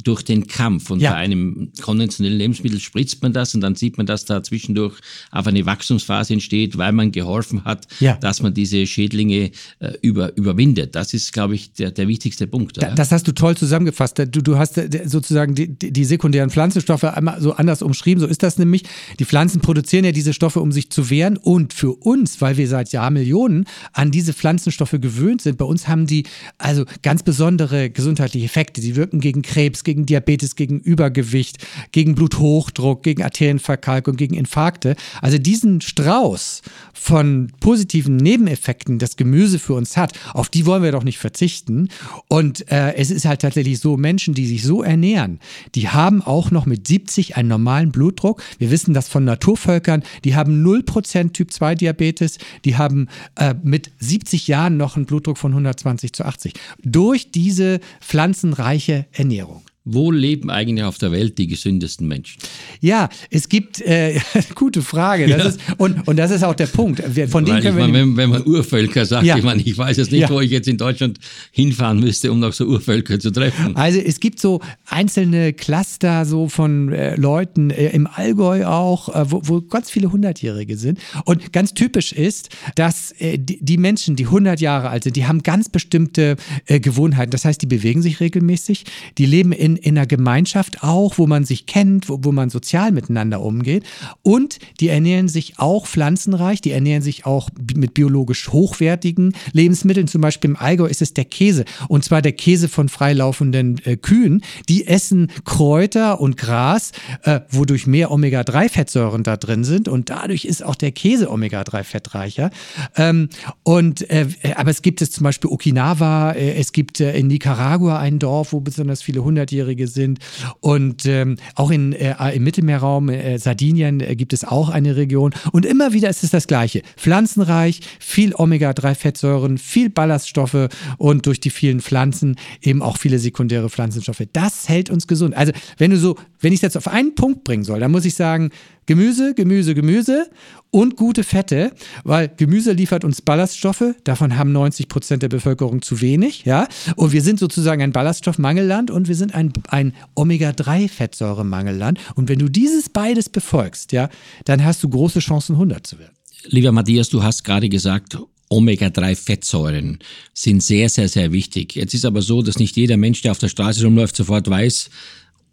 durch den Kampf. Und bei einem konventionellen Lebensmittel spritzt man das und dann sieht man, dass da zwischendurch auf eine Wachstumsphase entsteht, weil man geholfen hat, dass man diese Schädlinge äh, über, überwindet. Das ist, glaube ich, der, der wichtigste Punkt. Da, das hast du toll zusammengefasst. Du, du hast äh, sozusagen die, die sekundären Pflanzenstoffe einmal so anders umschrieben. So ist das nämlich. Die Pflanzen produzieren ja diese Stoffe, um sich zu wehren. Und für uns, weil wir seit Jahrmillionen an diese Pflanzenstoffe gewöhnt sind, bei uns haben die also ganz besondere gesundheitliche Effekte. Sie wirken gegen Krebs, gegen Diabetes, gegen Übergewicht, gegen Bluthochdruck, gegen Arterienverkalkung, gegen Infarkte. Also diesen Strauß von positiven Nebeneffekten das Gemüse für uns hat, auf die wollen wir doch nicht verzichten. Und äh, es ist halt tatsächlich so, Menschen, die sich so ernähren, die haben auch noch mit 70 einen normalen Blutdruck. Wir wissen das von Naturvölkern, die haben 0% Typ 2 Diabetes, die haben äh, mit 70 Jahren noch einen Blutdruck von 120 zu 80. Durch diese pflanzenreiche Ernährung. Wo leben eigentlich auf der Welt die gesündesten Menschen? Ja, es gibt, äh, gute Frage. Ja. ist, und, und das ist auch der Punkt. Von Weil können wir meine, wenn, wenn, man Urvölker sagt, ja. ich meine, ich weiß jetzt nicht, ja. wo ich jetzt in Deutschland hinfahren müsste, um noch so Urvölker zu treffen. Also es gibt so einzelne Cluster so von äh, Leuten, äh, im Allgäu auch, äh, wo, wo, ganz viele Hundertjährige sind. Und ganz typisch ist, dass äh, die, die, Menschen, die 100 Jahre alt sind, die haben ganz bestimmte äh, Gewohnheiten. Das heißt, die bewegen sich regelmäßig, die leben in in, in einer Gemeinschaft auch, wo man sich kennt, wo, wo man sozial miteinander umgeht. Und die ernähren sich auch pflanzenreich, die ernähren sich auch mit biologisch hochwertigen Lebensmitteln. Zum Beispiel im Allgäu ist es der Käse. Und zwar der Käse von freilaufenden äh, Kühen. Die essen Kräuter und Gras, äh, wodurch mehr Omega-3-Fettsäuren da drin sind. Und dadurch ist auch der Käse Omega-3-fettreicher. Ähm, und, äh, aber es gibt es zum Beispiel Okinawa, äh, es gibt äh, in Nicaragua ein Dorf, wo besonders viele Hundertjährige Minderjährige sind. Und ähm, auch in, äh, im Mittelmeerraum, äh, Sardinien, äh, gibt es auch eine Region. Und immer wieder ist es das Gleiche. Pflanzenreich, viel Omega-3-Fettsäuren, viel Ballaststoffe und durch die vielen Pflanzen eben auch viele sekundäre Pflanzenstoffe. Das hält uns gesund. Also, wenn du so, wenn ich es jetzt auf einen Punkt bringen soll, dann muss ich sagen, Gemüse, Gemüse, Gemüse und gute Fette, weil Gemüse liefert uns Ballaststoffe, davon haben 90 Prozent der Bevölkerung zu wenig, ja. Und wir sind sozusagen ein Ballaststoffmangelland und wir sind ein, ein Omega-3-Fettsäuremangelland. Und wenn du dieses beides befolgst, ja, dann hast du große Chancen, 100 zu werden. Lieber Matthias, du hast gerade gesagt, Omega-3-Fettsäuren sind sehr, sehr, sehr wichtig. Jetzt ist aber so, dass nicht jeder Mensch, der auf der Straße rumläuft, sofort weiß,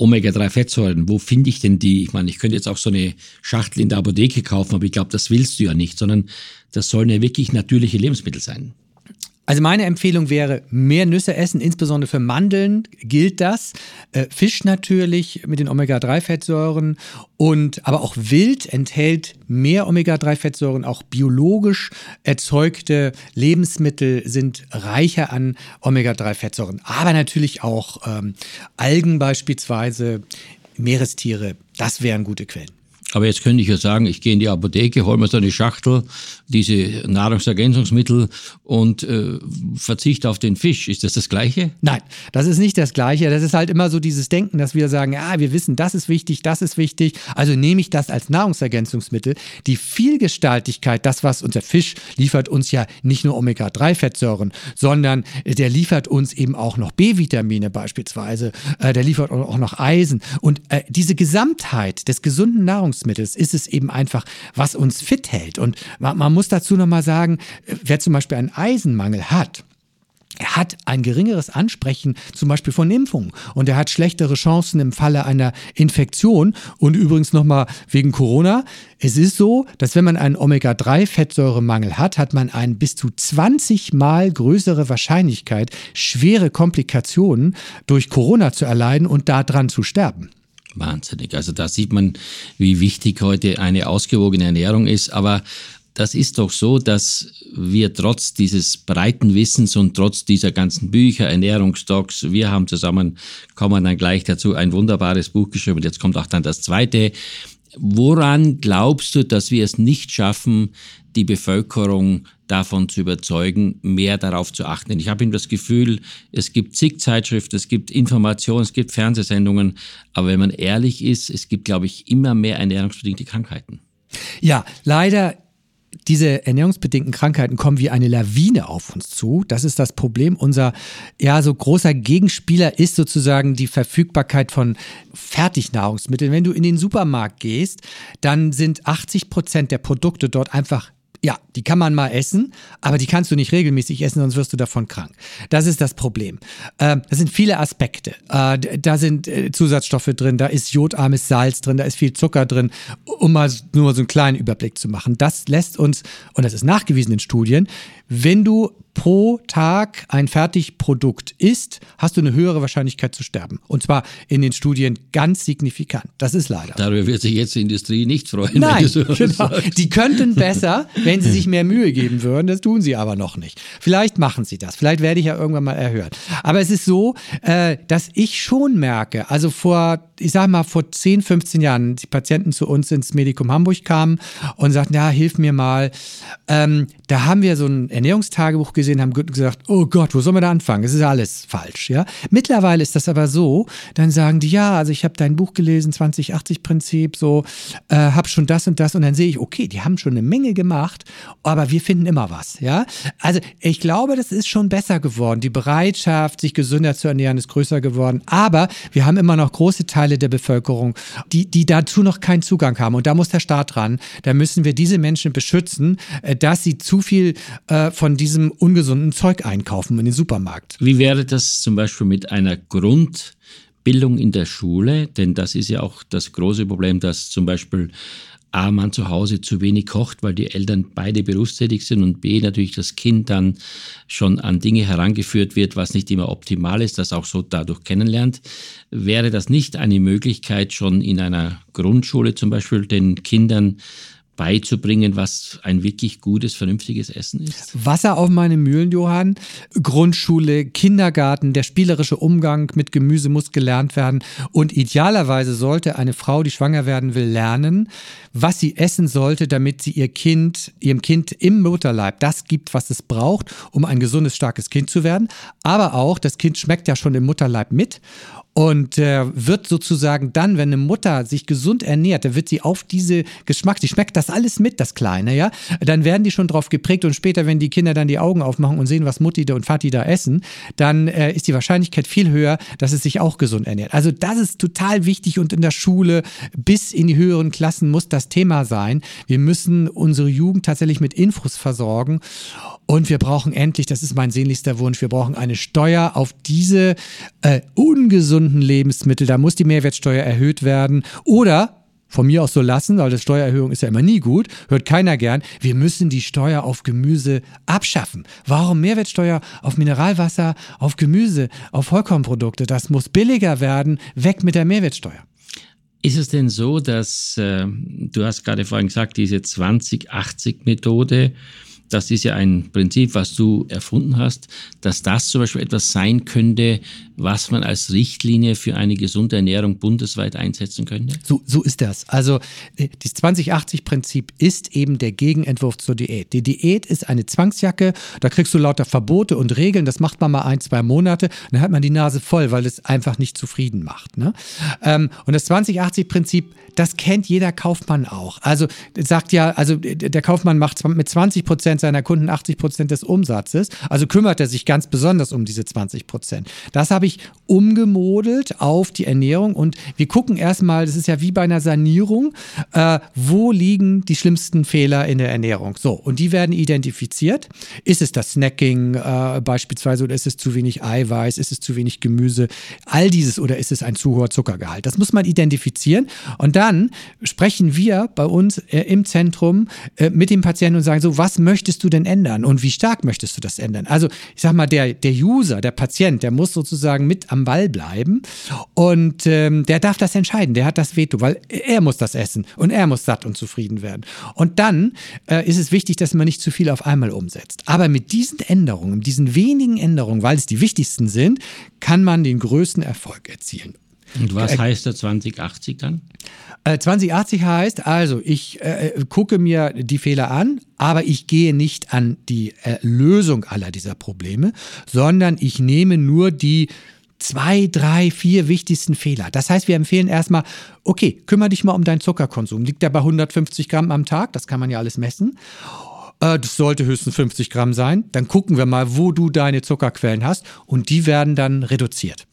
Omega-3-Fettsäuren, wo finde ich denn die? Ich meine, ich könnte jetzt auch so eine Schachtel in der Apotheke kaufen, aber ich glaube, das willst du ja nicht, sondern das sollen ja wirklich natürliche Lebensmittel sein. Also meine Empfehlung wäre, mehr Nüsse essen, insbesondere für Mandeln gilt das. Äh, Fisch natürlich mit den Omega-3-Fettsäuren und aber auch Wild enthält mehr Omega-3-Fettsäuren. Auch biologisch erzeugte Lebensmittel sind reicher an Omega-3-Fettsäuren. Aber natürlich auch ähm, Algen beispielsweise, Meerestiere, das wären gute Quellen. Aber jetzt könnte ich ja sagen, ich gehe in die Apotheke, hole mir so eine Schachtel, diese Nahrungsergänzungsmittel und äh, verzichte auf den Fisch. Ist das das Gleiche? Nein, das ist nicht das Gleiche. Das ist halt immer so dieses Denken, dass wir sagen, ja, wir wissen, das ist wichtig, das ist wichtig. Also nehme ich das als Nahrungsergänzungsmittel. Die Vielgestaltigkeit, das, was unser Fisch liefert, uns ja nicht nur Omega-3-Fettsäuren, sondern der liefert uns eben auch noch B-Vitamine beispielsweise. Äh, der liefert auch noch Eisen. Und äh, diese Gesamtheit des gesunden Nahrungsmittels, Nahrungsmittels ist es eben einfach, was uns fit hält. Und man, man muss dazu nochmal sagen, wer zum Beispiel einen Eisenmangel hat, er hat ein geringeres Ansprechen zum Beispiel von Impfungen und er hat schlechtere Chancen im Falle einer Infektion. Und übrigens nochmal wegen Corona. Es ist so, dass wenn man einen Omega-3-Fettsäuremangel hat, hat man eine bis zu 20 mal größere Wahrscheinlichkeit, schwere Komplikationen durch Corona zu erleiden und daran zu sterben. Wahnsinnig. Also da sieht man, wie wichtig heute eine ausgewogene Ernährung ist. Aber das ist doch so, dass wir trotz dieses breiten Wissens und trotz dieser ganzen Bücher, Ernährungsdocs, wir haben zusammen, kommen dann gleich dazu, ein wunderbares Buch geschrieben. Jetzt kommt auch dann das zweite. Woran glaubst du, dass wir es nicht schaffen, die Bevölkerung davon zu überzeugen, mehr darauf zu achten. Ich habe das Gefühl, es gibt zig Zeitschriften, es gibt Informationen, es gibt Fernsehsendungen, aber wenn man ehrlich ist, es gibt, glaube ich, immer mehr ernährungsbedingte Krankheiten. Ja, leider diese ernährungsbedingten Krankheiten kommen wie eine Lawine auf uns zu. Das ist das Problem. Unser ja so großer Gegenspieler ist sozusagen die Verfügbarkeit von Fertignahrungsmitteln. Wenn du in den Supermarkt gehst, dann sind 80 Prozent der Produkte dort einfach ja, die kann man mal essen, aber die kannst du nicht regelmäßig essen, sonst wirst du davon krank. Das ist das Problem. Ähm, das sind viele Aspekte. Äh, da sind äh, Zusatzstoffe drin, da ist jodarmes Salz drin, da ist viel Zucker drin, um mal nur so einen kleinen Überblick zu machen. Das lässt uns, und das ist nachgewiesen in Studien, wenn du pro Tag ein Fertigprodukt isst, hast du eine höhere Wahrscheinlichkeit zu sterben. Und zwar in den Studien ganz signifikant. Das ist leider. Darüber wird sich jetzt die Industrie nicht freuen. Nein, genau. Die könnten besser, wenn sie sich mehr Mühe geben würden. Das tun sie aber noch nicht. Vielleicht machen sie das. Vielleicht werde ich ja irgendwann mal erhört. Aber es ist so, äh, dass ich schon merke, also vor, ich sag mal, vor 10, 15 Jahren, die Patienten zu uns ins Medikum Hamburg kamen und sagten, ja, hilf mir mal. Ähm, da haben wir so ein Ernährungstagebuch gesehen, haben gesagt, oh Gott, wo sollen wir da anfangen? Das ist alles falsch, ja. Mittlerweile ist das aber so, dann sagen die, ja, also ich habe dein Buch gelesen, 2080-Prinzip, so, äh, habe schon das und das und dann sehe ich, okay, die haben schon eine Menge gemacht, aber wir finden immer was, ja. Also ich glaube, das ist schon besser geworden. Die Bereitschaft, sich gesünder zu ernähren, ist größer geworden, aber wir haben immer noch große Teile der Bevölkerung, die, die dazu noch keinen Zugang haben und da muss der Staat dran. Da müssen wir diese Menschen beschützen, äh, dass sie zu viel äh, von diesem ungesunden Zeug einkaufen in den Supermarkt. Wie wäre das zum Beispiel mit einer Grundbildung in der Schule? Denn das ist ja auch das große Problem, dass zum Beispiel A, man zu Hause zu wenig kocht, weil die Eltern beide berufstätig sind und B, natürlich das Kind dann schon an Dinge herangeführt wird, was nicht immer optimal ist, das auch so dadurch kennenlernt. Wäre das nicht eine Möglichkeit, schon in einer Grundschule zum Beispiel den Kindern beizubringen, was ein wirklich gutes, vernünftiges Essen ist? Wasser auf meine Mühlen, Johann. Grundschule, Kindergarten, der spielerische Umgang mit Gemüse muss gelernt werden. Und idealerweise sollte eine Frau, die schwanger werden will, lernen, was sie essen sollte, damit sie ihr Kind, ihrem Kind im Mutterleib das gibt, was es braucht, um ein gesundes, starkes Kind zu werden. Aber auch, das Kind schmeckt ja schon im Mutterleib mit und äh, wird sozusagen dann, wenn eine Mutter sich gesund ernährt, dann wird sie auf diese Geschmack, sie schmeckt das alles mit, das Kleine, ja, dann werden die schon drauf geprägt und später, wenn die Kinder dann die Augen aufmachen und sehen, was Mutti und Vati da essen, dann äh, ist die Wahrscheinlichkeit viel höher, dass es sich auch gesund ernährt. Also das ist total wichtig und in der Schule bis in die höheren Klassen muss das Thema sein. Wir müssen unsere Jugend tatsächlich mit Infos versorgen und wir brauchen endlich, das ist mein sehnlichster Wunsch, wir brauchen eine Steuer auf diese äh, ungesunden Lebensmittel. Da muss die Mehrwertsteuer erhöht werden. Oder von mir aus so lassen, weil das Steuererhöhung ist ja immer nie gut, hört keiner gern. Wir müssen die Steuer auf Gemüse abschaffen. Warum Mehrwertsteuer auf Mineralwasser, auf Gemüse, auf Vollkornprodukte? Das muss billiger werden. Weg mit der Mehrwertsteuer. Ist es denn so, dass äh, du hast gerade vorhin gesagt, diese 2080-Methode, das ist ja ein Prinzip, was du erfunden hast, dass das zum Beispiel etwas sein könnte, was man als Richtlinie für eine gesunde Ernährung bundesweit einsetzen könnte? So, so ist das. Also äh, das 2080-Prinzip ist eben der Gegenentwurf zur Diät. Die Diät ist eine Zwangsjacke, da kriegst du lauter Verbote und Regeln, das macht man mal ein, zwei Monate, dann hat man die Nase voll, weil es einfach nicht zufrieden macht. Ne? Ähm, und das 2080-Prinzip, das kennt jeder Kaufmann auch. Also sagt ja, also der Kaufmann macht mit 20 Prozent seiner Kunden 80 Prozent des Umsatzes, also kümmert er sich ganz besonders um diese 20 Prozent. Das habe ich umgemodelt auf die Ernährung und wir gucken erstmal, das ist ja wie bei einer Sanierung, äh, wo liegen die schlimmsten Fehler in der Ernährung. So, und die werden identifiziert. Ist es das Snacking äh, beispielsweise oder ist es zu wenig Eiweiß, ist es zu wenig Gemüse, all dieses oder ist es ein zu hoher Zuckergehalt? Das muss man identifizieren und dann sprechen wir bei uns äh, im Zentrum äh, mit dem Patienten und sagen so, was möchtest du denn ändern und wie stark möchtest du das ändern? Also ich sag mal, der, der User, der Patient, der muss sozusagen mit am Ball bleiben. Und ähm, der darf das entscheiden, der hat das Veto, weil er muss das essen und er muss satt und zufrieden werden. Und dann äh, ist es wichtig, dass man nicht zu viel auf einmal umsetzt. Aber mit diesen Änderungen, diesen wenigen Änderungen, weil es die wichtigsten sind, kann man den größten Erfolg erzielen. Und was äh, heißt der 2080 dann? 2080 äh, heißt also, ich äh, gucke mir die Fehler an, aber ich gehe nicht an die äh, Lösung aller dieser Probleme, sondern ich nehme nur die zwei, drei, vier wichtigsten Fehler. Das heißt, wir empfehlen erstmal, okay, kümmere dich mal um deinen Zuckerkonsum. Liegt der bei 150 Gramm am Tag? Das kann man ja alles messen. Äh, das sollte höchstens 50 Gramm sein. Dann gucken wir mal, wo du deine Zuckerquellen hast und die werden dann reduziert.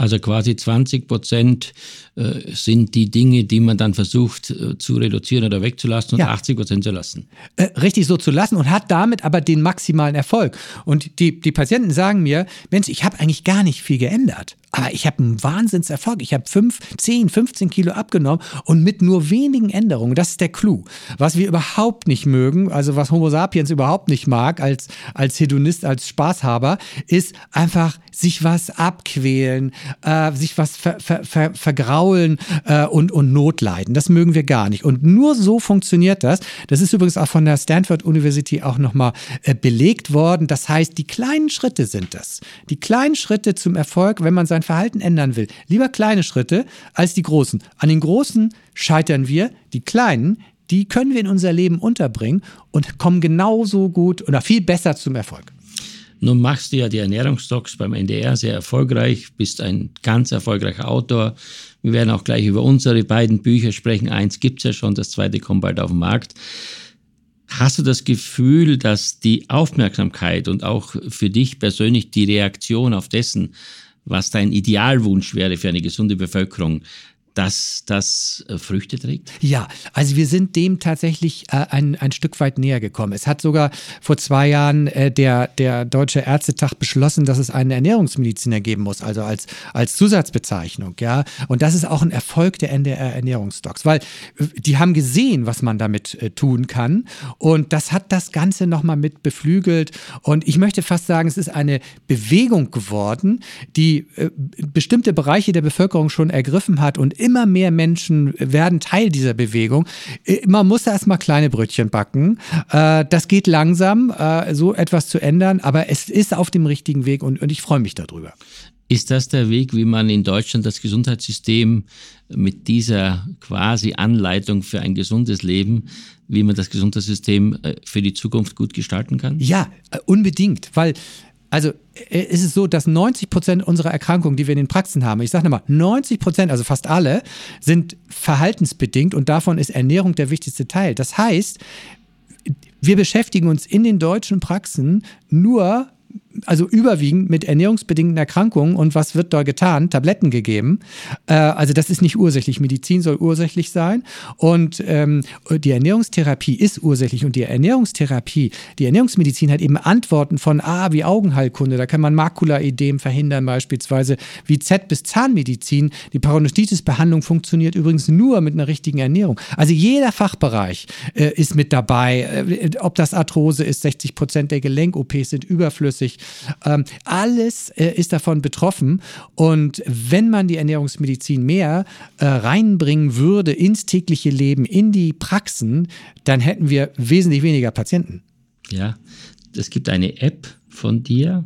Also quasi 20 Prozent äh, sind die Dinge, die man dann versucht äh, zu reduzieren oder wegzulassen und ja. 80 Prozent zu lassen. Äh, richtig so zu lassen und hat damit aber den maximalen Erfolg. Und die, die Patienten sagen mir, Mensch, ich habe eigentlich gar nicht viel geändert. Aber ich habe einen Wahnsinnserfolg. Ich habe 5, 10, 15 Kilo abgenommen und mit nur wenigen Änderungen. Das ist der Clou. Was wir überhaupt nicht mögen, also was Homo sapiens überhaupt nicht mag als, als Hedonist, als Spaßhaber, ist einfach sich was abquälen, äh, sich was ver, ver, ver, vergraulen äh, und, und Notleiden. Das mögen wir gar nicht. Und nur so funktioniert das. Das ist übrigens auch von der Stanford University auch nochmal äh, belegt worden. Das heißt, die kleinen Schritte sind das. Die kleinen Schritte zum Erfolg, wenn man sein Verhalten ändern will. Lieber kleine Schritte als die großen. An den großen scheitern wir, die kleinen, die können wir in unser Leben unterbringen und kommen genauso gut oder viel besser zum Erfolg. Nun machst du ja die Ernährungsdocs beim NDR sehr erfolgreich, bist ein ganz erfolgreicher Autor. Wir werden auch gleich über unsere beiden Bücher sprechen. Eins gibt es ja schon, das zweite kommt bald auf den Markt. Hast du das Gefühl, dass die Aufmerksamkeit und auch für dich persönlich die Reaktion auf dessen, was dein Idealwunsch wäre für eine gesunde Bevölkerung, dass das äh, Früchte trägt? Ja, also wir sind dem tatsächlich äh, ein, ein Stück weit näher gekommen. Es hat sogar vor zwei Jahren äh, der, der Deutsche Ärztetag beschlossen, dass es einen Ernährungsmediziner geben muss, also als, als Zusatzbezeichnung. Ja? Und das ist auch ein Erfolg der NDR Ernährungsdocs, weil äh, die haben gesehen, was man damit äh, tun kann. Und das hat das Ganze nochmal mit beflügelt. Und ich möchte fast sagen, es ist eine Bewegung geworden, die äh, bestimmte Bereiche der Bevölkerung schon ergriffen hat und immer mehr Menschen werden Teil dieser Bewegung. Äh, man muss erstmal kleine Brötchen backen. Äh, das geht langsam, äh, so etwas zu ändern, aber es ist auf dem richtigen Weg und, und ich freue mich darüber. Ist das der Weg, wie man in Deutschland das Gesundheitssystem mit dieser quasi Anleitung für ein gesundes Leben, wie man das Gesundheitssystem für die Zukunft gut gestalten kann? Ja, unbedingt, weil also äh, ist es so, dass 90 Prozent unserer Erkrankungen, die wir in den Praxen haben, ich sage nochmal, 90 Prozent, also fast alle, sind verhaltensbedingt und davon ist Ernährung der wichtigste Teil. Das heißt, wir beschäftigen uns in den deutschen Praxen nur also überwiegend mit ernährungsbedingten Erkrankungen. Und was wird da getan? Tabletten gegeben. Äh, also das ist nicht ursächlich. Medizin soll ursächlich sein. Und ähm, die Ernährungstherapie ist ursächlich. Und die Ernährungstherapie, die Ernährungsmedizin hat eben Antworten von A wie Augenheilkunde. Da kann man Makulaedem verhindern beispielsweise, wie Z bis Zahnmedizin. Die Parodontitis-Behandlung funktioniert übrigens nur mit einer richtigen Ernährung. Also jeder Fachbereich äh, ist mit dabei. Äh, ob das Arthrose ist, 60 Prozent der Gelenk-OPs sind überflüssig. Ähm, alles äh, ist davon betroffen. Und wenn man die Ernährungsmedizin mehr äh, reinbringen würde ins tägliche Leben, in die Praxen, dann hätten wir wesentlich weniger Patienten. Ja, es gibt eine App von dir,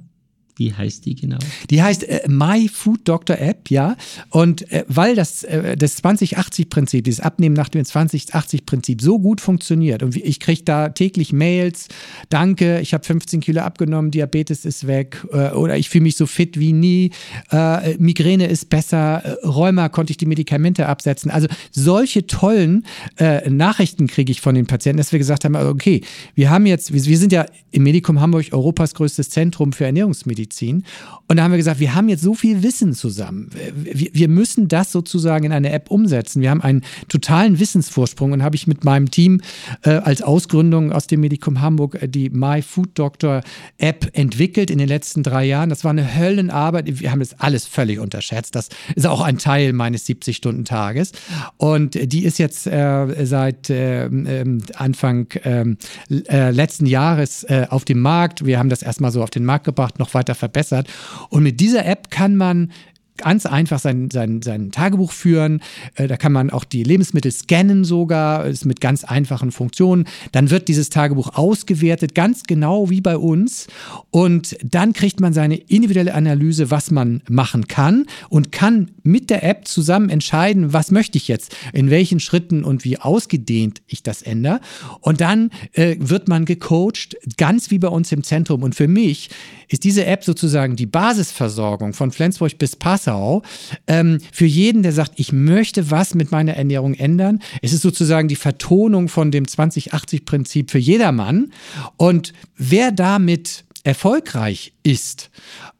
wie heißt die genau? Die heißt äh, My Food Doctor App, ja. Und äh, weil das, äh, das 2080-Prinzip, dieses Abnehmen nach dem 2080-Prinzip so gut funktioniert und ich kriege da täglich Mails, danke, ich habe 15 Kilo abgenommen, Diabetes ist weg äh, oder ich fühle mich so fit wie nie, äh, Migräne ist besser, äh, Rheuma konnte ich die Medikamente absetzen. Also solche tollen Nachrichten kriege ich von den Patienten, dass wir gesagt haben, okay, wir haben jetzt, wir, wir sind ja im Medikum Hamburg Europas größtes Zentrum für Ernährungsmedizin. Medizin. Und da haben wir gesagt, wir haben jetzt so viel Wissen zusammen. Wir, wir müssen das sozusagen in eine App umsetzen. Wir haben einen totalen Wissensvorsprung und habe ich mit meinem Team äh, als Ausgründung aus dem Medikum Hamburg äh, die My Food Doctor App entwickelt in den letzten drei Jahren. Das war eine Höllenarbeit. Wir haben das alles völlig unterschätzt. Das ist auch ein Teil meines 70-Stunden-Tages. Und die ist jetzt äh, seit ähm, ähm, Anfang ähm, äh, letzten Jahres äh, auf dem Markt. Wir haben das erstmal so auf den Markt gebracht, noch weiter weiter verbessert. Und mit dieser App kann man ganz einfach sein, sein, sein Tagebuch führen. Äh, da kann man auch die Lebensmittel scannen sogar, ist mit ganz einfachen Funktionen. Dann wird dieses Tagebuch ausgewertet, ganz genau wie bei uns. Und dann kriegt man seine individuelle Analyse, was man machen kann und kann mit der App zusammen entscheiden, was möchte ich jetzt, in welchen Schritten und wie ausgedehnt ich das ändere. Und dann äh, wird man gecoacht, ganz wie bei uns im Zentrum. Und für mich ist diese App sozusagen die Basisversorgung von Flensburg bis Passau ähm, für jeden, der sagt, ich möchte was mit meiner Ernährung ändern. Es ist sozusagen die Vertonung von dem 2080-Prinzip für jedermann. Und wer damit erfolgreich ist,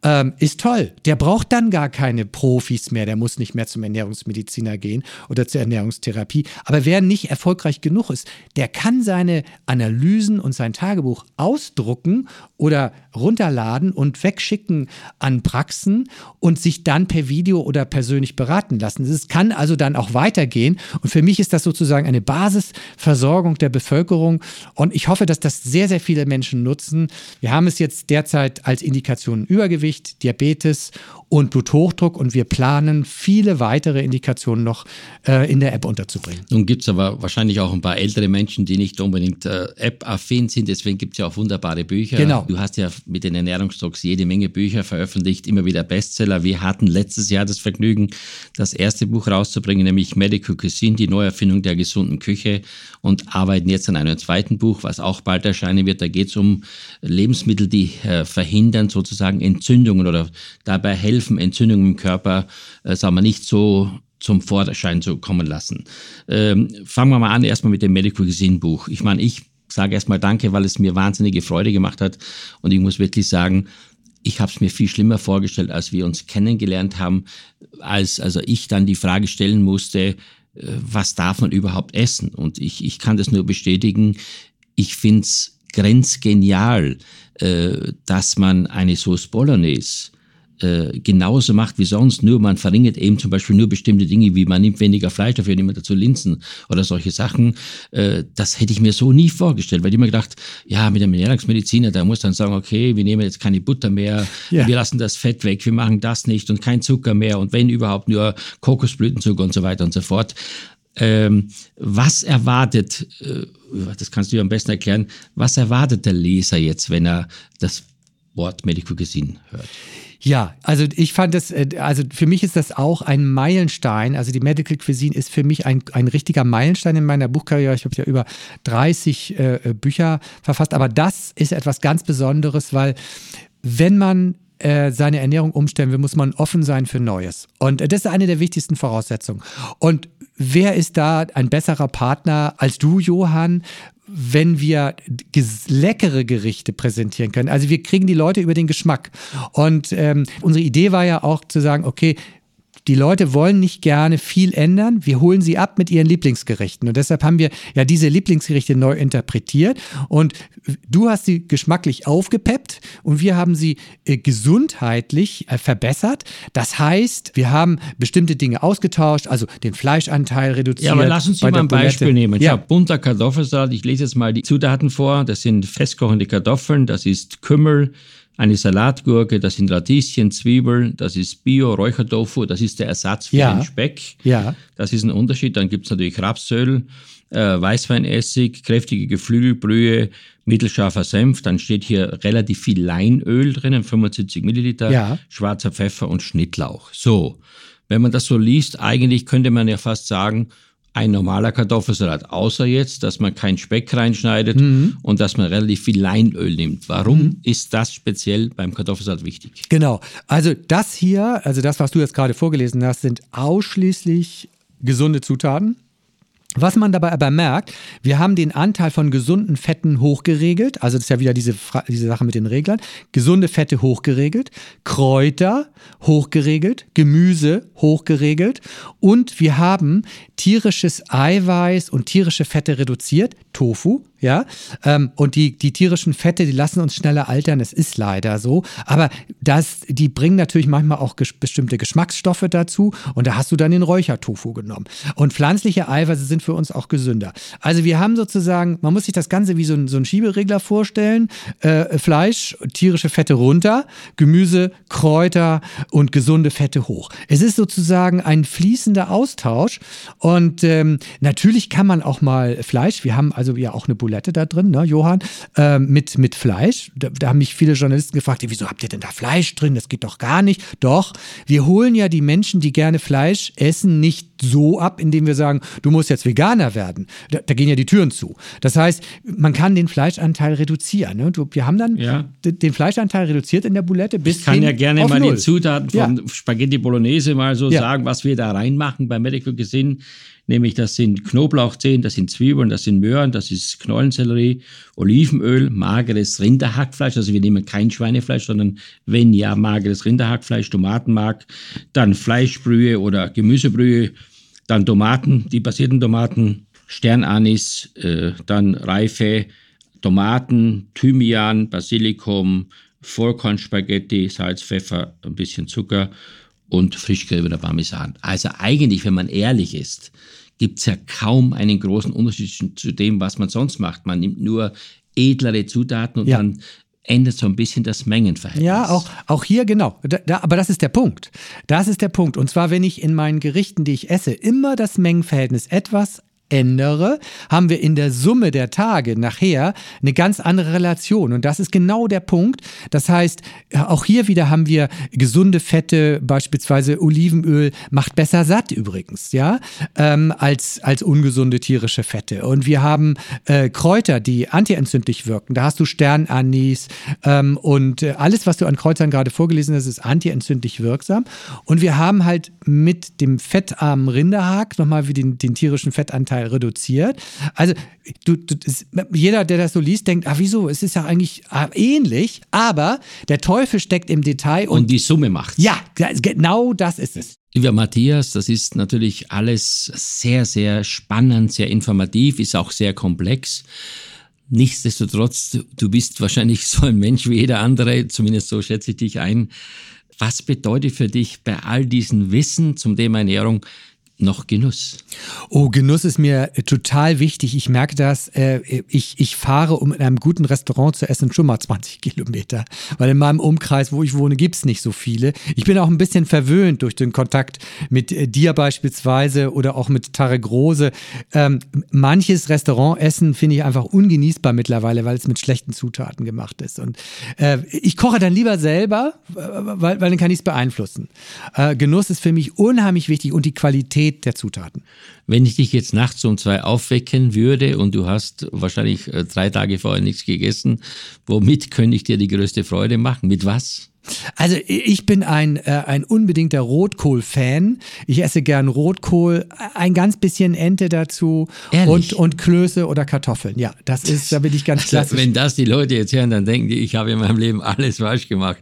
ähm, ist toll. Der braucht dann gar keine Profis mehr. Der muss nicht mehr zum Ernährungsmediziner gehen oder zur Ernährungstherapie. Aber wer nicht erfolgreich genug ist, der kann seine Analysen und sein Tagebuch ausdrucken oder runterladen und wegschicken an Praxen und sich dann per Video oder persönlich beraten lassen. Es kann also dann auch weitergehen. Und für mich ist das sozusagen eine Basisversorgung der Bevölkerung. Und ich hoffe, dass das sehr, sehr viele Menschen nutzen. Wir haben es jetzt derzeit als Indikationen Übergewicht, Diabetes und Bluthochdruck und wir planen viele weitere Indikationen noch äh, in der App unterzubringen. Nun gibt es aber wahrscheinlich auch ein paar ältere Menschen, die nicht unbedingt äh, App-affin sind, deswegen gibt es ja auch wunderbare Bücher. Genau. Du hast ja mit den Ernährungstalks jede Menge Bücher veröffentlicht, immer wieder Bestseller. Wir hatten letztes Jahr das Vergnügen, das erste Buch rauszubringen, nämlich Medical Cuisine, die Neuerfindung der gesunden Küche und arbeiten jetzt an einem zweiten Buch, was auch bald erscheinen wird. Da geht es um Lebensmittel, die äh, verhindern sozusagen Entzündungen oder dabei helfen, Entzündungen im Körper, äh, sagen wir nicht so zum Vorschein zu kommen lassen. Ähm, fangen wir mal an, erstmal mit dem Medical Cuisine Buch. Ich meine, ich sage erstmal Danke, weil es mir wahnsinnige Freude gemacht hat und ich muss wirklich sagen, ich habe es mir viel schlimmer vorgestellt, als wir uns kennengelernt haben, als also ich dann die Frage stellen musste, äh, was darf man überhaupt essen? Und ich, ich kann das nur bestätigen. Ich finde es grenzgenial, äh, dass man eine Sauce Bolognese äh, genauso macht wie sonst, nur man verringert eben zum Beispiel nur bestimmte Dinge, wie man nimmt weniger Fleisch, dafür nimmt man dazu Linsen oder solche Sachen. Äh, das hätte ich mir so nie vorgestellt, weil ich immer gedacht, ja, mit dem Ernährungsmediziner, der muss dann sagen, okay, wir nehmen jetzt keine Butter mehr, ja. wir lassen das Fett weg, wir machen das nicht und kein Zucker mehr und wenn überhaupt nur Kokosblütenzucker und so weiter und so fort. Ähm, was erwartet, äh, das kannst du ja am besten erklären, was erwartet der Leser jetzt, wenn er das Wort Medical Cuisine hört? Ja, also ich fand das, äh, also für mich ist das auch ein Meilenstein. Also die Medical Cuisine ist für mich ein, ein richtiger Meilenstein in meiner Buchkarriere. Ich habe ja über 30 äh, äh, Bücher verfasst, aber das ist etwas ganz Besonderes, weil wenn man äh, seine Ernährung umstellen will, muss man offen sein für Neues. Und das ist eine der wichtigsten Voraussetzungen. Und wer ist da ein besserer Partner als du, Johann, wenn wir leckere Gerichte präsentieren können. Also wir kriegen die Leute über den Geschmack. Und ähm, unsere Idee war ja auch zu sagen, okay, die Leute wollen nicht gerne viel ändern. Wir holen sie ab mit ihren Lieblingsgerichten. Und deshalb haben wir ja diese Lieblingsgerichte neu interpretiert. Und du hast sie geschmacklich aufgepeppt und wir haben sie äh, gesundheitlich äh, verbessert. Das heißt, wir haben bestimmte Dinge ausgetauscht, also den Fleischanteil reduziert. Ja, aber lass uns hier mal ein Beispiel nehmen. Ich ja. habe bunter Kartoffelsalat. Ich lese jetzt mal die Zutaten vor. Das sind festkochende Kartoffeln, das ist Kümmel, eine Salatgurke, das sind Radieschen, Zwiebeln, das ist Bio-Räuchertofu, das ist der Ersatz für ja. den Speck. Ja. Das ist ein Unterschied. Dann gibt es natürlich Rapsöl, äh, Weißweinessig, kräftige Geflügelbrühe, mittelscharfer Senf. Dann steht hier relativ viel Leinöl drinnen, 75 Milliliter, ja. schwarzer Pfeffer und Schnittlauch. So, wenn man das so liest, eigentlich könnte man ja fast sagen, ein normaler Kartoffelsalat, außer jetzt, dass man keinen Speck reinschneidet mhm. und dass man relativ viel Leinöl nimmt. Warum mhm. ist das speziell beim Kartoffelsalat wichtig? Genau. Also das hier, also das, was du jetzt gerade vorgelesen hast, sind ausschließlich gesunde Zutaten. Was man dabei aber merkt, wir haben den Anteil von gesunden Fetten hochgeregelt. Also das ist ja wieder diese, diese Sache mit den Reglern. Gesunde Fette hochgeregelt, Kräuter hochgeregelt, Gemüse hochgeregelt und wir haben tierisches Eiweiß und tierische Fette reduziert, Tofu, ja. Ähm, und die, die tierischen Fette, die lassen uns schneller altern, es ist leider so. Aber das, die bringen natürlich manchmal auch bestimmte Geschmacksstoffe dazu und da hast du dann den Räuchertofu genommen. Und pflanzliche Eiweiße sind für uns auch gesünder. Also wir haben sozusagen, man muss sich das Ganze wie so ein, so ein Schieberegler vorstellen. Äh, Fleisch, tierische Fette runter, Gemüse, Kräuter und gesunde Fette hoch. Es ist sozusagen ein fließender Austausch und ähm, natürlich kann man auch mal Fleisch, wir haben also ja auch eine Bulette da drin, ne, Johann, äh, mit, mit Fleisch. Da, da, haben mich viele Journalisten gefragt, wieso habt ihr denn da Fleisch drin? Das geht doch gar nicht. Doch, wir holen ja die Menschen, die gerne Fleisch essen, nicht so ab, indem wir sagen, du musst jetzt Veganer werden. Da, da gehen ja die Türen zu. Das heißt, man kann den Fleischanteil reduzieren. Ne? Du, wir haben dann ja. den Fleischanteil reduziert in der Bulette bis Ich kann ja gerne mal Null. die Zutaten von ja. Spaghetti Bolognese mal so ja. sagen, was wir da reinmachen bei Medical Gesinn nämlich das sind Knoblauchzehen, das sind Zwiebeln, das sind Möhren, das ist Knollensellerie, Olivenöl, mageres Rinderhackfleisch, also wir nehmen kein Schweinefleisch, sondern wenn ja mageres Rinderhackfleisch, Tomatenmark, dann Fleischbrühe oder Gemüsebrühe, dann Tomaten, die basierten Tomaten, Sternanis, äh, dann reife Tomaten, Thymian, Basilikum, Vollkornspaghetti, Salz, Pfeffer, ein bisschen Zucker und frisch geriebener Parmesan. Also eigentlich, wenn man ehrlich ist, gibt es ja kaum einen großen Unterschied zu dem, was man sonst macht. Man nimmt nur edlere Zutaten und ja. dann ändert so ein bisschen das Mengenverhältnis. Ja, auch, auch hier genau. Da, da, aber das ist der Punkt. Das ist der Punkt. Und zwar, wenn ich in meinen Gerichten, die ich esse, immer das Mengenverhältnis etwas ändere, haben wir in der Summe der Tage nachher eine ganz andere Relation. Und das ist genau der Punkt. Das heißt, auch hier wieder haben wir gesunde Fette, beispielsweise Olivenöl, macht besser satt übrigens, ja, ähm, als, als ungesunde tierische Fette. Und wir haben äh, Kräuter, die antientzündlich wirken. Da hast du Sternanis ähm, und äh, alles, was du an Kräutern gerade vorgelesen hast, ist antientzündlich wirksam. Und wir haben halt mit dem fettarmen Rinderhag nochmal wie den, den tierischen Fettanteil Reduziert. Also du, du, jeder, der das so liest, denkt, ah wieso, es ist ja eigentlich ah, ähnlich, aber der Teufel steckt im Detail und, und die Summe macht. Ja, genau das ist es. Lieber Matthias, das ist natürlich alles sehr, sehr spannend, sehr informativ, ist auch sehr komplex. Nichtsdestotrotz, du bist wahrscheinlich so ein Mensch wie jeder andere, zumindest so schätze ich dich ein. Was bedeutet für dich bei all diesem Wissen zum Thema Ernährung noch Genuss? Oh, Genuss ist mir total wichtig. Ich merke das. Äh, ich, ich fahre, um in einem guten Restaurant zu essen, schon mal 20 Kilometer. Weil in meinem Umkreis, wo ich wohne, gibt es nicht so viele. Ich bin auch ein bisschen verwöhnt durch den Kontakt mit äh, dir beispielsweise oder auch mit Tarek Rose. Ähm, manches Restaurantessen finde ich einfach ungenießbar mittlerweile, weil es mit schlechten Zutaten gemacht ist. Und äh, ich koche dann lieber selber, weil, weil dann kann ich es beeinflussen. Äh, Genuss ist für mich unheimlich wichtig und die Qualität Qualität der Zutaten. Wenn ich dich jetzt nachts um zwei aufwecken würde und du hast wahrscheinlich äh, drei Tage vorher nichts gegessen, womit könnte ich dir die größte Freude machen? Mit was? Also ich bin ein, äh, ein unbedingter Rotkohl-Fan. Ich esse gern Rotkohl, ein ganz bisschen Ente dazu und, und Klöße oder Kartoffeln. Ja, das ist, da bin ich ganz also, klassisch. Wenn das die Leute jetzt hören, dann denken die, ich habe in meinem Leben alles falsch gemacht.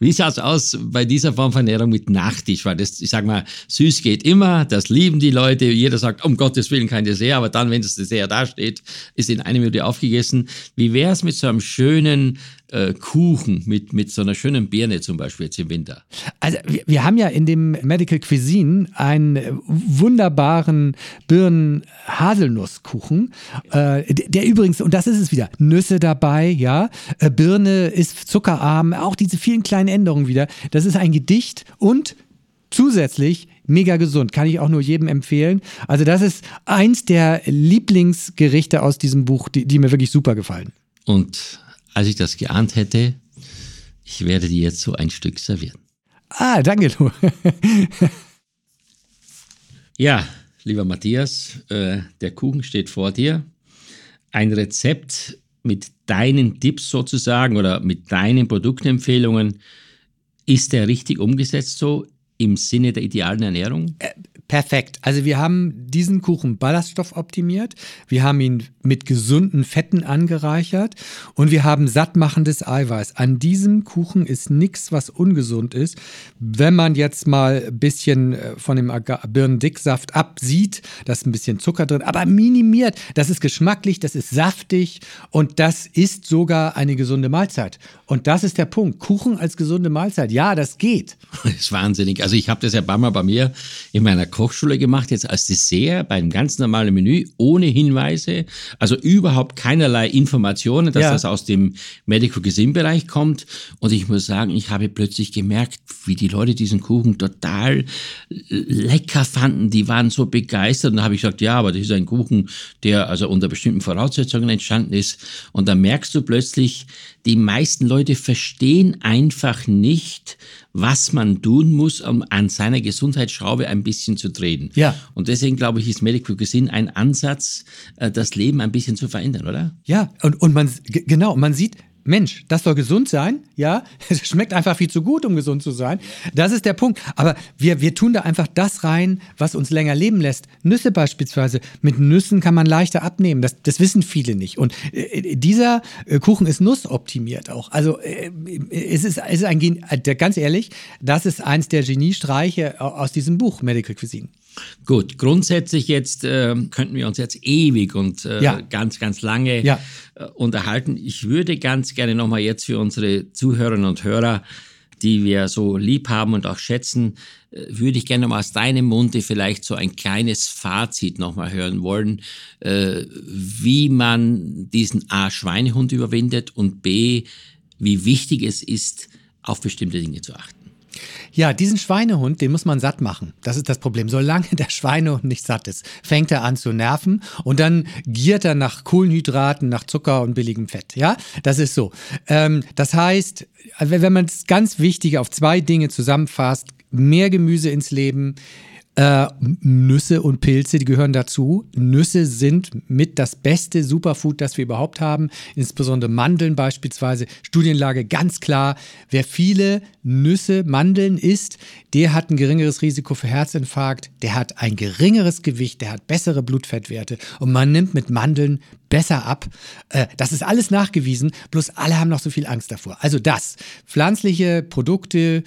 Wie sah es aus bei dieser Form von Ernährung mit Nachtisch? Weil das, ich sag mal, süß geht immer, das lieben die Leute. Jeder sagt, um Gottes Willen kein Dessert, aber dann, wenn das Dessert da steht, ist in einer Minute aufgegessen. Wie wäre es mit so einem schönen äh, Kuchen mit, mit so einer schönen Birne zum Beispiel jetzt im Winter? Also wir, wir haben ja in dem Medical Cuisine einen wunderbaren Birnen-Haselnusskuchen, äh, der, der, übrigens, und das ist es wieder, Nüsse dabei, ja, äh, Birne ist zuckerarm, auch diese vielen kleinen Änderungen wieder. Das ist ein Gedicht und zusätzlich mega gesund, kann ich auch nur jedem empfehlen. Also das ist eins der Lieblingsgerichte aus diesem Buch, die, die mir wirklich super gefallen. Und als ich das geahnt hätte, ich werde dir jetzt so ein Stück servieren. Ah, danke, du. ja, lieber Matthias, äh, der Kuchen steht vor dir. Ein Rezept mit deinen Tipps sozusagen oder mit deinen Produktempfehlungen. Ist der richtig umgesetzt so im Sinne der idealen Ernährung? Perfekt. Also wir haben diesen Kuchen ballaststoffoptimiert, wir haben ihn mit gesunden Fetten angereichert und wir haben sattmachendes Eiweiß. An diesem Kuchen ist nichts, was ungesund ist. Wenn man jetzt mal ein bisschen äh, von dem Birnendicksaft absieht, da ist ein bisschen Zucker drin, aber minimiert. Das ist geschmacklich, das ist saftig und das ist sogar eine gesunde Mahlzeit. Und das ist der Punkt. Kuchen als gesunde Mahlzeit. Ja, das geht. Das ist wahnsinnig. Also ich habe das ja ein paar Mal bei mir in meiner Kochschule gemacht, jetzt als Dessert bei einem ganz normalen Menü, ohne Hinweise, also überhaupt keinerlei Informationen, dass ja. das aus dem Medical Cuisine Bereich kommt. Und ich muss sagen, ich habe plötzlich gemerkt, wie die Leute diesen Kuchen total lecker fanden. Die waren so begeistert. Und da habe ich gesagt, ja, aber das ist ein Kuchen, der also unter bestimmten Voraussetzungen entstanden ist. Und dann merkst du plötzlich, die meisten Leute verstehen einfach nicht, was man tun muss, um an seiner Gesundheitsschraube ein bisschen zu drehen. Ja. Und deswegen glaube ich, ist Medical Cuisine ein Ansatz, äh, das Leben ein bisschen zu verändern, oder? Ja, und, und man, genau, man sieht, Mensch, das soll gesund sein, ja. Es schmeckt einfach viel zu gut, um gesund zu sein. Das ist der Punkt. Aber wir, wir tun da einfach das rein, was uns länger leben lässt. Nüsse beispielsweise. Mit Nüssen kann man leichter abnehmen. Das, das wissen viele nicht. Und äh, dieser äh, Kuchen ist nussoptimiert auch. Also äh, es ist, es ist ein, äh, ganz ehrlich, das ist eins der Geniestreiche aus diesem Buch Medical Cuisine. Gut, grundsätzlich jetzt äh, könnten wir uns jetzt ewig und äh, ja. ganz, ganz lange ja. äh, unterhalten. Ich würde ganz gerne nochmal jetzt für unsere Zuhörerinnen und Hörer, die wir so lieb haben und auch schätzen, äh, würde ich gerne mal aus deinem Munde vielleicht so ein kleines Fazit nochmal hören wollen, äh, wie man diesen A Schweinehund überwindet und B, wie wichtig es ist, auf bestimmte Dinge zu achten. Ja, diesen Schweinehund, den muss man satt machen. Das ist das Problem. Solange der Schweinehund nicht satt ist, fängt er an zu nerven und dann giert er nach Kohlenhydraten, nach Zucker und billigem Fett. Ja, das ist so. Ähm, das heißt, wenn man es ganz wichtig auf zwei Dinge zusammenfasst, mehr Gemüse ins Leben, äh, Nüsse und Pilze, die gehören dazu. Nüsse sind mit das beste Superfood, das wir überhaupt haben. Insbesondere Mandeln beispielsweise. Studienlage ganz klar. Wer viele Nüsse, Mandeln isst, der hat ein geringeres Risiko für Herzinfarkt. Der hat ein geringeres Gewicht. Der hat bessere Blutfettwerte. Und man nimmt mit Mandeln besser ab. Äh, das ist alles nachgewiesen. Bloß alle haben noch so viel Angst davor. Also das. Pflanzliche Produkte,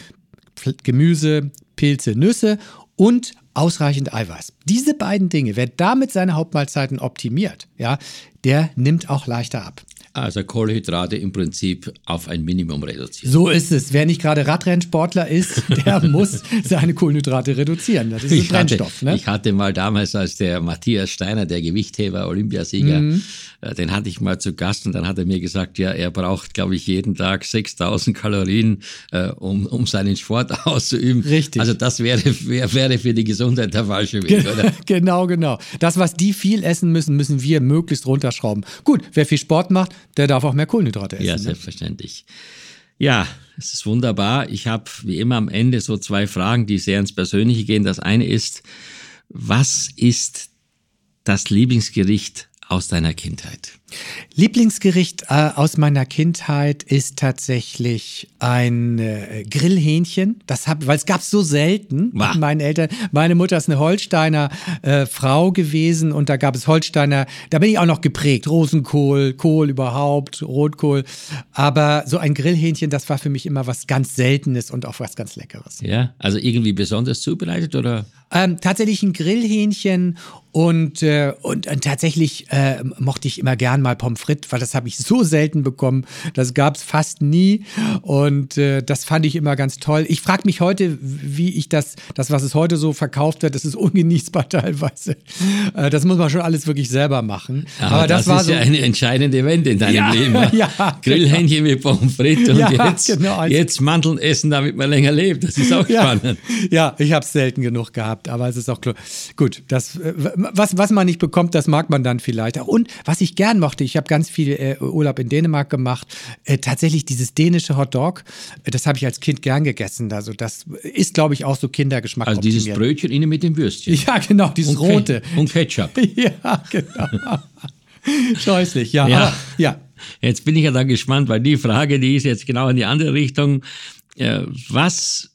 Gemüse, Pilze, Nüsse und ausreichend Eiweiß. Diese beiden Dinge, wer damit seine Hauptmahlzeiten optimiert, ja, der nimmt auch leichter ab. Also Kohlenhydrate im Prinzip auf ein Minimum reduzieren. So ist es. Wer nicht gerade Radrennsportler ist, der muss seine Kohlenhydrate reduzieren. Das ist ich Brennstoff. Hatte, ne? Ich hatte mal damals, als der Matthias Steiner, der Gewichtheber, Olympiasieger, mhm. Äh, den hatte ich mal zu Gast und dann hat er mir gesagt, ja, er braucht, glaube ich, jeden Tag 6000 Kalorien, äh, um, um seinen Sport auszuüben. Richtig. Also das wäre, wäre, wäre für die Gesundheit der falsche Weg, oder? genau, genau. Das, was die viel essen müssen, müssen wir möglichst runterschrauben. Gut, wer viel Sport macht, der darf auch mehr Kohlenhydrate essen. Ja, ne? selbstverständlich. Ja, es ist wunderbar. Ich habe wie immer am Ende so zwei Fragen, die sehr ins Persönliche gehen. Das eine ist, was ist das Lieblingsgericht aus deiner Kindheit? Lieblingsgericht äh, aus meiner Kindheit ist tatsächlich ein äh, Grillhähnchen. Das hab, weil es gab so selten mit meinen Eltern. Meine Mutter ist eine Holsteiner äh, Frau gewesen und da gab es Holsteiner. Da bin ich auch noch geprägt. Rosenkohl, Kohl überhaupt, Rotkohl. Aber so ein Grillhähnchen, das war für mich immer was ganz Seltenes und auch was ganz Leckeres. Ja, also irgendwie besonders zubereitet oder? Ähm, tatsächlich ein Grillhähnchen und, äh, und, und tatsächlich äh, mochte ich immer gern mal Pommes frites, weil das habe ich so selten bekommen. Das gab es fast nie und äh, das fand ich immer ganz toll. Ich frage mich heute, wie ich das, das, was es heute so verkauft wird, das ist ungenießbar teilweise. Äh, das muss man schon alles wirklich selber machen. Aber, das, war ist so. ja eine entscheidende Wende in deinem Ja, Leben. ja, Grillhähnchen mit Pommes frites und Ja, jetzt, genau, also- jetzt Mandeln essen, damit man länger lebt. Das ist auch spannend. ja ich habe es selten genug gehabt, aber es ist auch klar. Gut, das, äh, was, was man nicht bekommt, das mag man dann vielleicht auch. Und was ich gern mochte, ich habe ganz viel äh, Urlaub in Dänemark gemacht, äh, tatsächlich dieses dänische Hotdog, äh, das habe ich als Kind gern gegessen. Also das ist, glaube ich, auch so Kindergeschmack Also dieses. Brötchen innen mit dem Würstchen. Ja, genau, dieses Und Ke- rote. Und Ketchup. Ja, genau. Scheußlich, ja. Ja. Aber, ja. Jetzt bin ich ja dann gespannt, weil die Frage, die ist jetzt genau in die andere Richtung. Äh, was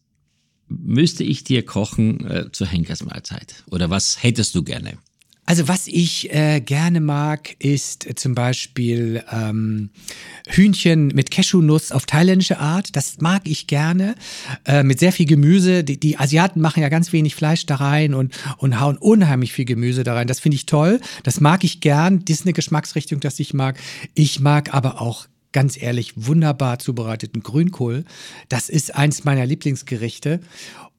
müsste ich dir kochen äh, zur Henkersmahlzeit? Oder was hättest du gerne? Also was ich äh, gerne mag, ist zum Beispiel ähm, Hühnchen mit Cashewnuss auf thailändische Art. Das mag ich gerne. Äh, mit sehr viel Gemüse. Die, die Asiaten machen ja ganz wenig Fleisch da rein und, und hauen unheimlich viel Gemüse da rein. Das finde ich toll. Das mag ich gern. Das ist eine Geschmacksrichtung, das ich mag. Ich mag aber auch ganz ehrlich wunderbar zubereiteten Grünkohl. Das ist eins meiner Lieblingsgerichte.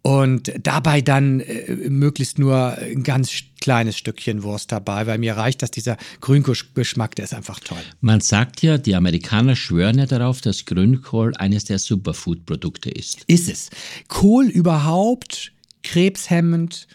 Und dabei dann äh, möglichst nur ein ganz kleines Stückchen Wurst dabei, weil mir reicht, dass dieser Grünkohlgeschmack, der ist einfach toll. Man sagt ja, die Amerikaner schwören ja darauf, dass Grünkohl eines der Superfood-Produkte ist. Ist es. Kohl überhaupt, krebshemmend,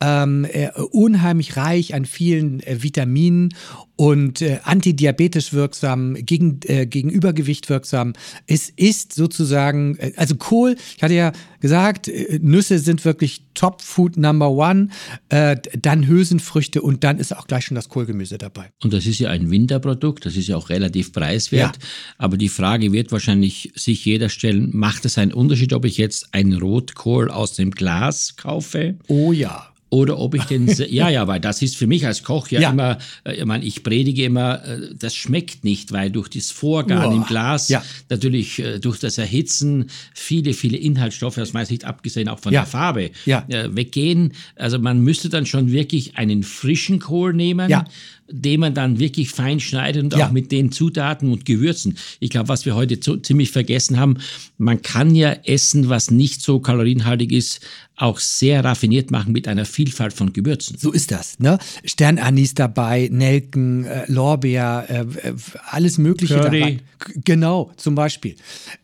ähm, äh, unheimlich reich an vielen äh, Vitaminen und äh, antidiabetisch wirksam, gegen, äh, gegen Übergewicht wirksam. Es ist sozusagen, äh, also Kohl, ich hatte ja gesagt, äh, Nüsse sind wirklich Top Food Number One, äh, dann Hülsenfrüchte und dann ist auch gleich schon das Kohlgemüse dabei. Und das ist ja ein Winterprodukt, das ist ja auch relativ preiswert. Ja. Aber die Frage wird wahrscheinlich sich jeder stellen, macht es einen Unterschied, ob ich jetzt einen Rotkohl aus dem Glas kaufe? Oh ja. Oder ob ich den, ja, ja, weil das ist für mich als Koch ja, Ja. immer, äh, ich meine, ich predige immer, äh, das schmeckt nicht, weil durch das Vorgaren Uah. im Glas, Ja. natürlich äh, durch das Erhitzen, viele, viele Inhaltsstoffe, das meist nicht abgesehen auch von Ja. der Farbe, weggehen. Also man müsste dann schon wirklich einen frischen Kohl nehmen, Ja. Den man dann wirklich fein schneidet und Ja. auch mit den Zutaten und Gewürzen. Ich glaube, was wir heute zu, ziemlich vergessen haben, man kann ja Essen, was nicht so kalorienhaltig ist, auch sehr raffiniert machen mit einer Vielfalt von Gewürzen. So ist das, ne? Sternanis dabei, Nelken, äh, Lorbeer, äh, äh, alles Mögliche Curry. dabei. G- Genau, zum Beispiel.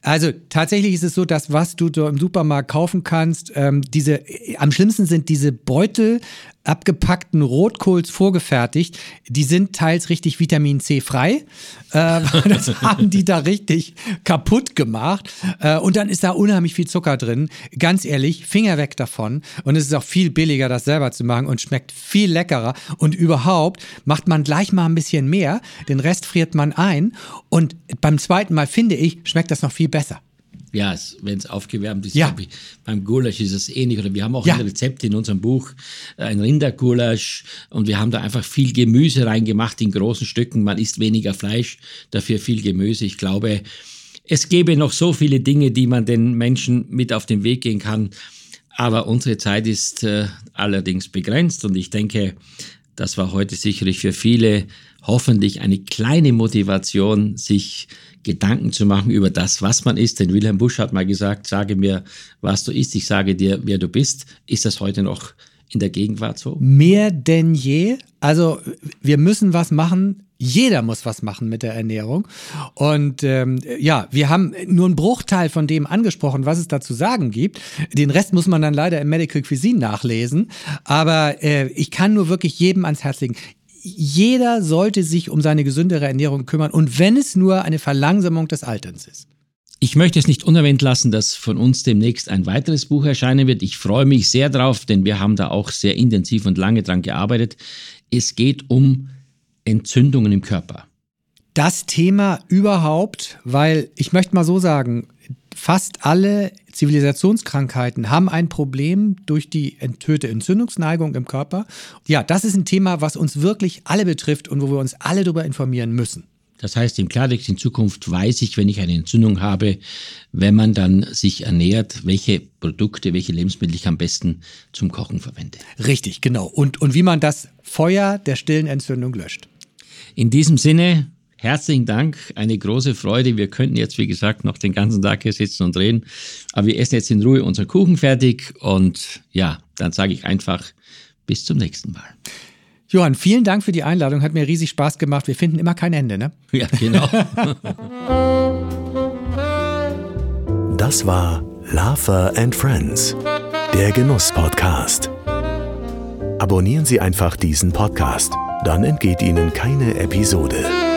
Also tatsächlich ist es so, dass was du da im Supermarkt kaufen kannst, ähm, diese, äh, am schlimmsten sind diese Beutel abgepackten Rotkohls vorgefertigt. Die sind teils richtig Vitamin C frei. Äh, das haben die da richtig kaputt gemacht. Äh, und dann ist da unheimlich viel Zucker drin. Ganz ehrlich, Finger weg davon. Und es ist auch viel billiger, das selber zu machen und schmeckt viel leckerer. Und überhaupt macht man gleich mal ein bisschen mehr. Den Rest friert man ein. Und beim zweiten Mal, finde ich, schmeckt das noch viel besser. Ja, wenn es aufgewärmt ist, Ja. ich, beim Gulasch ist es ähnlich. Oder wir haben auch Ja. ein Rezept in unserem Buch, äh, ein Rindergulasch. Und wir haben da einfach viel Gemüse reingemacht in großen Stücken. Man isst weniger Fleisch, dafür viel Gemüse. Ich glaube, es gäbe noch so viele Dinge, die man den Menschen mit auf den Weg gehen kann. Aber unsere Zeit ist äh, allerdings begrenzt. Und ich denke, das war heute sicherlich für viele hoffentlich eine kleine Motivation, sich Gedanken zu machen über das, was man ist. Denn Wilhelm Busch hat mal gesagt, sage mir, was du isst, ich sage dir, wer du bist. Ist das heute noch in der Gegenwart so? Mehr denn je. Also wir müssen was machen. Jeder muss was machen mit der Ernährung. Und ähm, ja, wir haben nur einen Bruchteil von dem angesprochen, was es da zu sagen gibt. Den Rest muss man dann leider im Medical Cuisine nachlesen. Aber äh, ich kann nur wirklich jedem ans Herz legen. Jeder sollte sich um seine gesündere Ernährung kümmern. Und wenn es nur eine Verlangsamung des Alterns ist. Ich möchte es nicht unerwähnt lassen, dass von uns demnächst ein weiteres Buch erscheinen wird. Ich freue mich sehr drauf, denn wir haben da auch sehr intensiv und lange dran gearbeitet. Es geht um Entzündungen im Körper. das Thema überhaupt, weil ich möchte mal so sagen, fast alle Zivilisationskrankheiten haben ein Problem durch die enthöhte Entzündungsneigung im Körper. Ja, das ist ein Thema, was uns wirklich alle betrifft und wo wir uns alle darüber informieren müssen. Das heißt, im Klartext in Zukunft weiß ich, wenn ich eine Entzündung habe, wenn man dann sich ernährt, welche Produkte, welche Lebensmittel ich am besten zum Kochen verwende. Richtig, genau. Und, und wie man das Feuer der stillen Entzündung löscht. In diesem Sinne, Herzlichen Dank, eine große Freude. Wir könnten jetzt, wie gesagt, noch den ganzen Tag hier sitzen und reden, aber wir essen jetzt in Ruhe unseren Kuchen fertig und ja, dann sage ich einfach bis zum nächsten Mal. Johann, vielen Dank für die Einladung, hat mir riesig Spaß gemacht. Wir finden immer kein Ende, ne? Ja, genau. das war Lava and Friends, der Genuss-Podcast. Abonnieren Sie einfach diesen Podcast, dann entgeht Ihnen keine Episode.